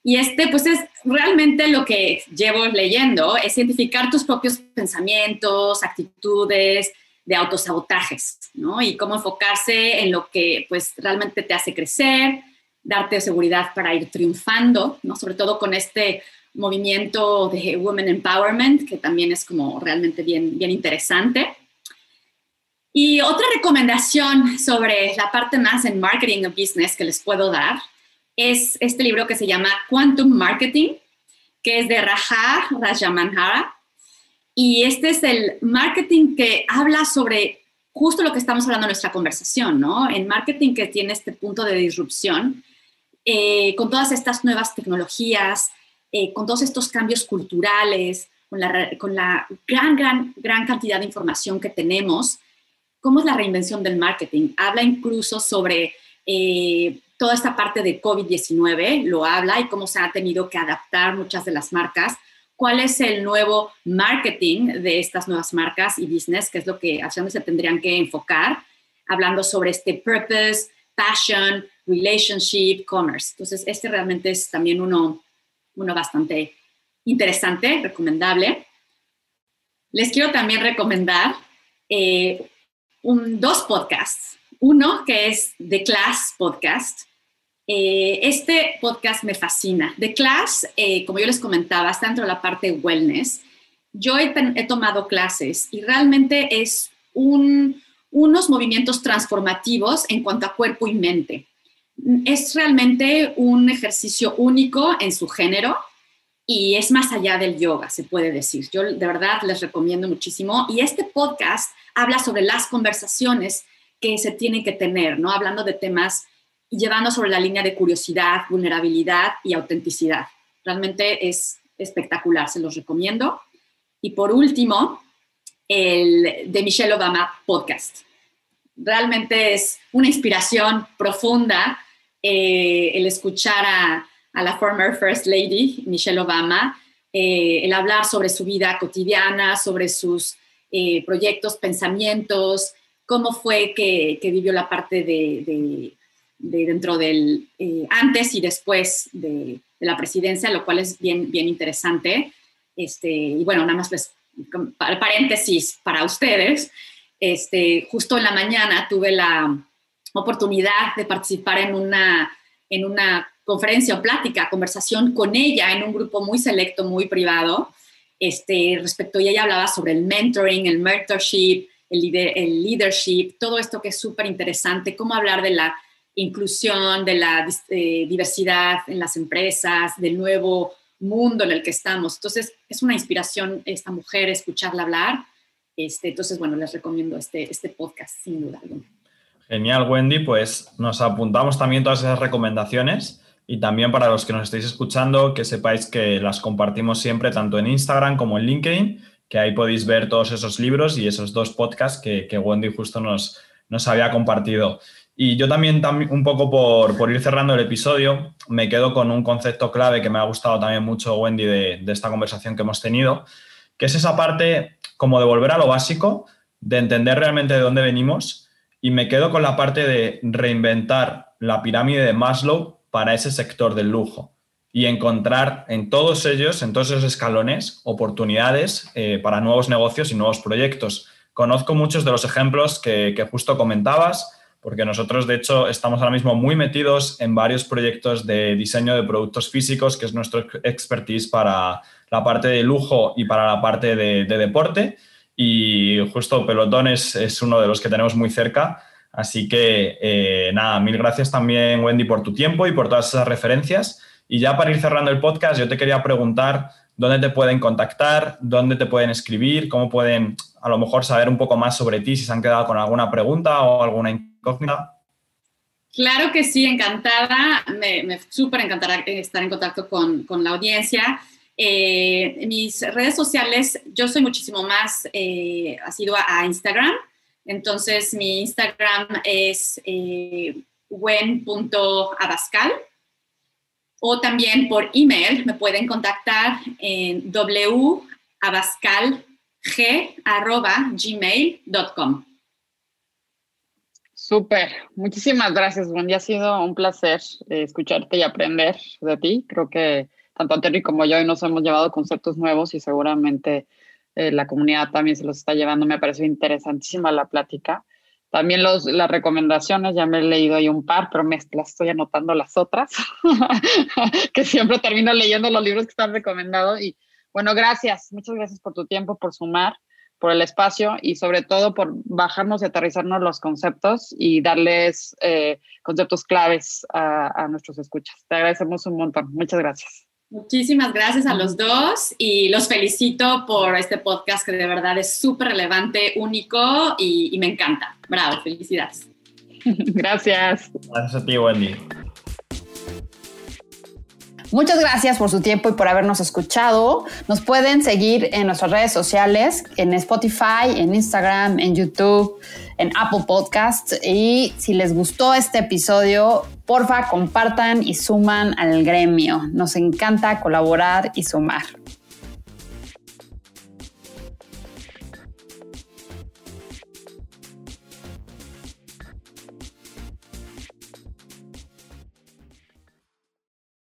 Y este, pues es realmente lo que llevo leyendo, es identificar tus propios pensamientos, actitudes de autosabotajes, ¿no? Y cómo enfocarse en lo que, pues, realmente te hace crecer, darte seguridad para ir triunfando, ¿no? Sobre todo con este movimiento de Women Empowerment, que también es como realmente bien, bien interesante. Y otra recomendación sobre la parte más en marketing o business que les puedo dar es este libro que se llama Quantum Marketing, que es de Raja Rajamanhara. Y este es el marketing que habla sobre justo lo que estamos hablando en nuestra conversación, ¿no? En marketing que tiene este punto de disrupción, eh, con todas estas nuevas tecnologías, eh, con todos estos cambios culturales, con la, gran, gran, gran cantidad de información que tenemos, cómo es la reinvención del marketing. Habla incluso sobre eh, toda esta parte de COVID-19, lo habla y cómo se ha tenido que adaptar muchas de las marcas. ¿Cuál es el nuevo marketing de estas nuevas marcas y business? Que es lo que hacia se tendrían que enfocar, hablando sobre este purpose, passion, relationship, commerce. Entonces, este realmente es también uno, uno bastante interesante, recomendable. Les quiero también recomendar eh, dos podcasts. Uno que es The Class Podcast. Eh, este podcast me fascina. The Class, eh, como yo les comentaba, está dentro de la parte wellness. Yo he, tomado clases y realmente es unos movimientos transformativos en cuanto a cuerpo y mente. Es realmente un ejercicio único en su género y es más allá del yoga, se puede decir. Yo de verdad les recomiendo muchísimo. Y este podcast habla sobre las conversaciones que se tienen que tener, ¿no? Hablando de temas y llevando sobre la línea de curiosidad, vulnerabilidad y autenticidad. Realmente es espectacular, se los recomiendo. Y por último, el de Michelle Obama podcast. Realmente es una inspiración profunda eh, el escuchar a la former First Lady, Michelle Obama, eh, el hablar sobre su vida cotidiana, sobre sus eh, proyectos, pensamientos, cómo fue que, vivió la parte de, dentro del antes y después de, la presidencia, lo cual es bien, bien interesante. Este, y bueno, nada más pues, paréntesis para ustedes. Este, justo en la mañana tuve la oportunidad de participar en una, en una conferencia o plática, conversación con ella en un grupo muy selecto, muy privado, este, respecto, y ella hablaba sobre el mentoring, el mentorship, el, el leadership, todo esto que es súper interesante, cómo hablar de la inclusión, de la eh, diversidad en las empresas, del nuevo mundo en el que estamos. Entonces, es una inspiración esta mujer, escucharla hablar. Este, entonces, bueno, les recomiendo este, este podcast, sin duda alguna. Genial, Wendy. Pues nos apuntamos también todas esas recomendaciones y también para los que nos estéis escuchando, que sepáis que las compartimos siempre tanto en Instagram como en LinkedIn, que ahí podéis ver todos esos libros y esos dos podcasts que, Wendy justo nos, nos había compartido. Y yo también, un poco por, ir cerrando el episodio, me quedo con un concepto clave que me ha gustado también mucho, Wendy, de, de esta conversación que hemos tenido, que es esa parte como de volver a lo básico, de entender realmente de dónde venimos. Y me quedo con la parte de reinventar la pirámide de Maslow para ese sector del lujo y encontrar en todos ellos, en todos esos escalones, oportunidades eh, para nuevos negocios y nuevos proyectos. Conozco muchos de los ejemplos que, justo comentabas, porque nosotros, de hecho, estamos ahora mismo muy metidos en varios proyectos de diseño de productos físicos, que es nuestro expertise para la parte de lujo y para la parte de, deporte. Y justo Pelotón es, uno de los que tenemos muy cerca Así que eh, nada, mil gracias también Wendy por tu tiempo y por todas esas referencias. Y ya para ir cerrando el podcast, yo te quería preguntar dónde te pueden contactar, dónde te pueden escribir, cómo pueden a lo mejor saber un poco más sobre ti, si se han quedado con alguna pregunta o alguna incógnita. Claro que sí, encantada. Me, me súper encantará estar en contacto con, con la audiencia. Eh, mis redes sociales, yo soy muchísimo más eh, sido a Instagram. Entonces, mi Instagram es eh, wen.abascal o también por email me pueden contactar en wabascalg.gmail.com. Súper, muchísimas gracias, Wendy. Ha sido un placer eh, escucharte y aprender de ti. Creo que tanto Antonio como yo hoy nos hemos llevado conceptos nuevos y seguramente eh, la comunidad también se los está llevando. Me pareció interesantísima la plática. También los, las recomendaciones, ya me he leído ahí un par, pero me las estoy anotando las otras, que siempre termino leyendo los libros que están recomendados. Y bueno, gracias, muchas gracias por tu tiempo, por sumar, por el espacio y sobre todo por bajarnos y aterrizarnos los conceptos y darles eh, conceptos claves a, a nuestros escuchas. Te agradecemos un montón. Muchas gracias. Muchísimas gracias a los dos y los felicito por este podcast que de verdad es súper relevante, único y, me encanta. Bravo, felicidades. Gracias. Gracias a ti, Wendy. Muchas gracias por su tiempo y por habernos escuchado. Nos pueden seguir en nuestras redes sociales, en Spotify, en Instagram, en YouTube, en Apple Podcasts. Y si les gustó este episodio, porfa, compartan y suman al gremio. Nos encanta colaborar y sumar.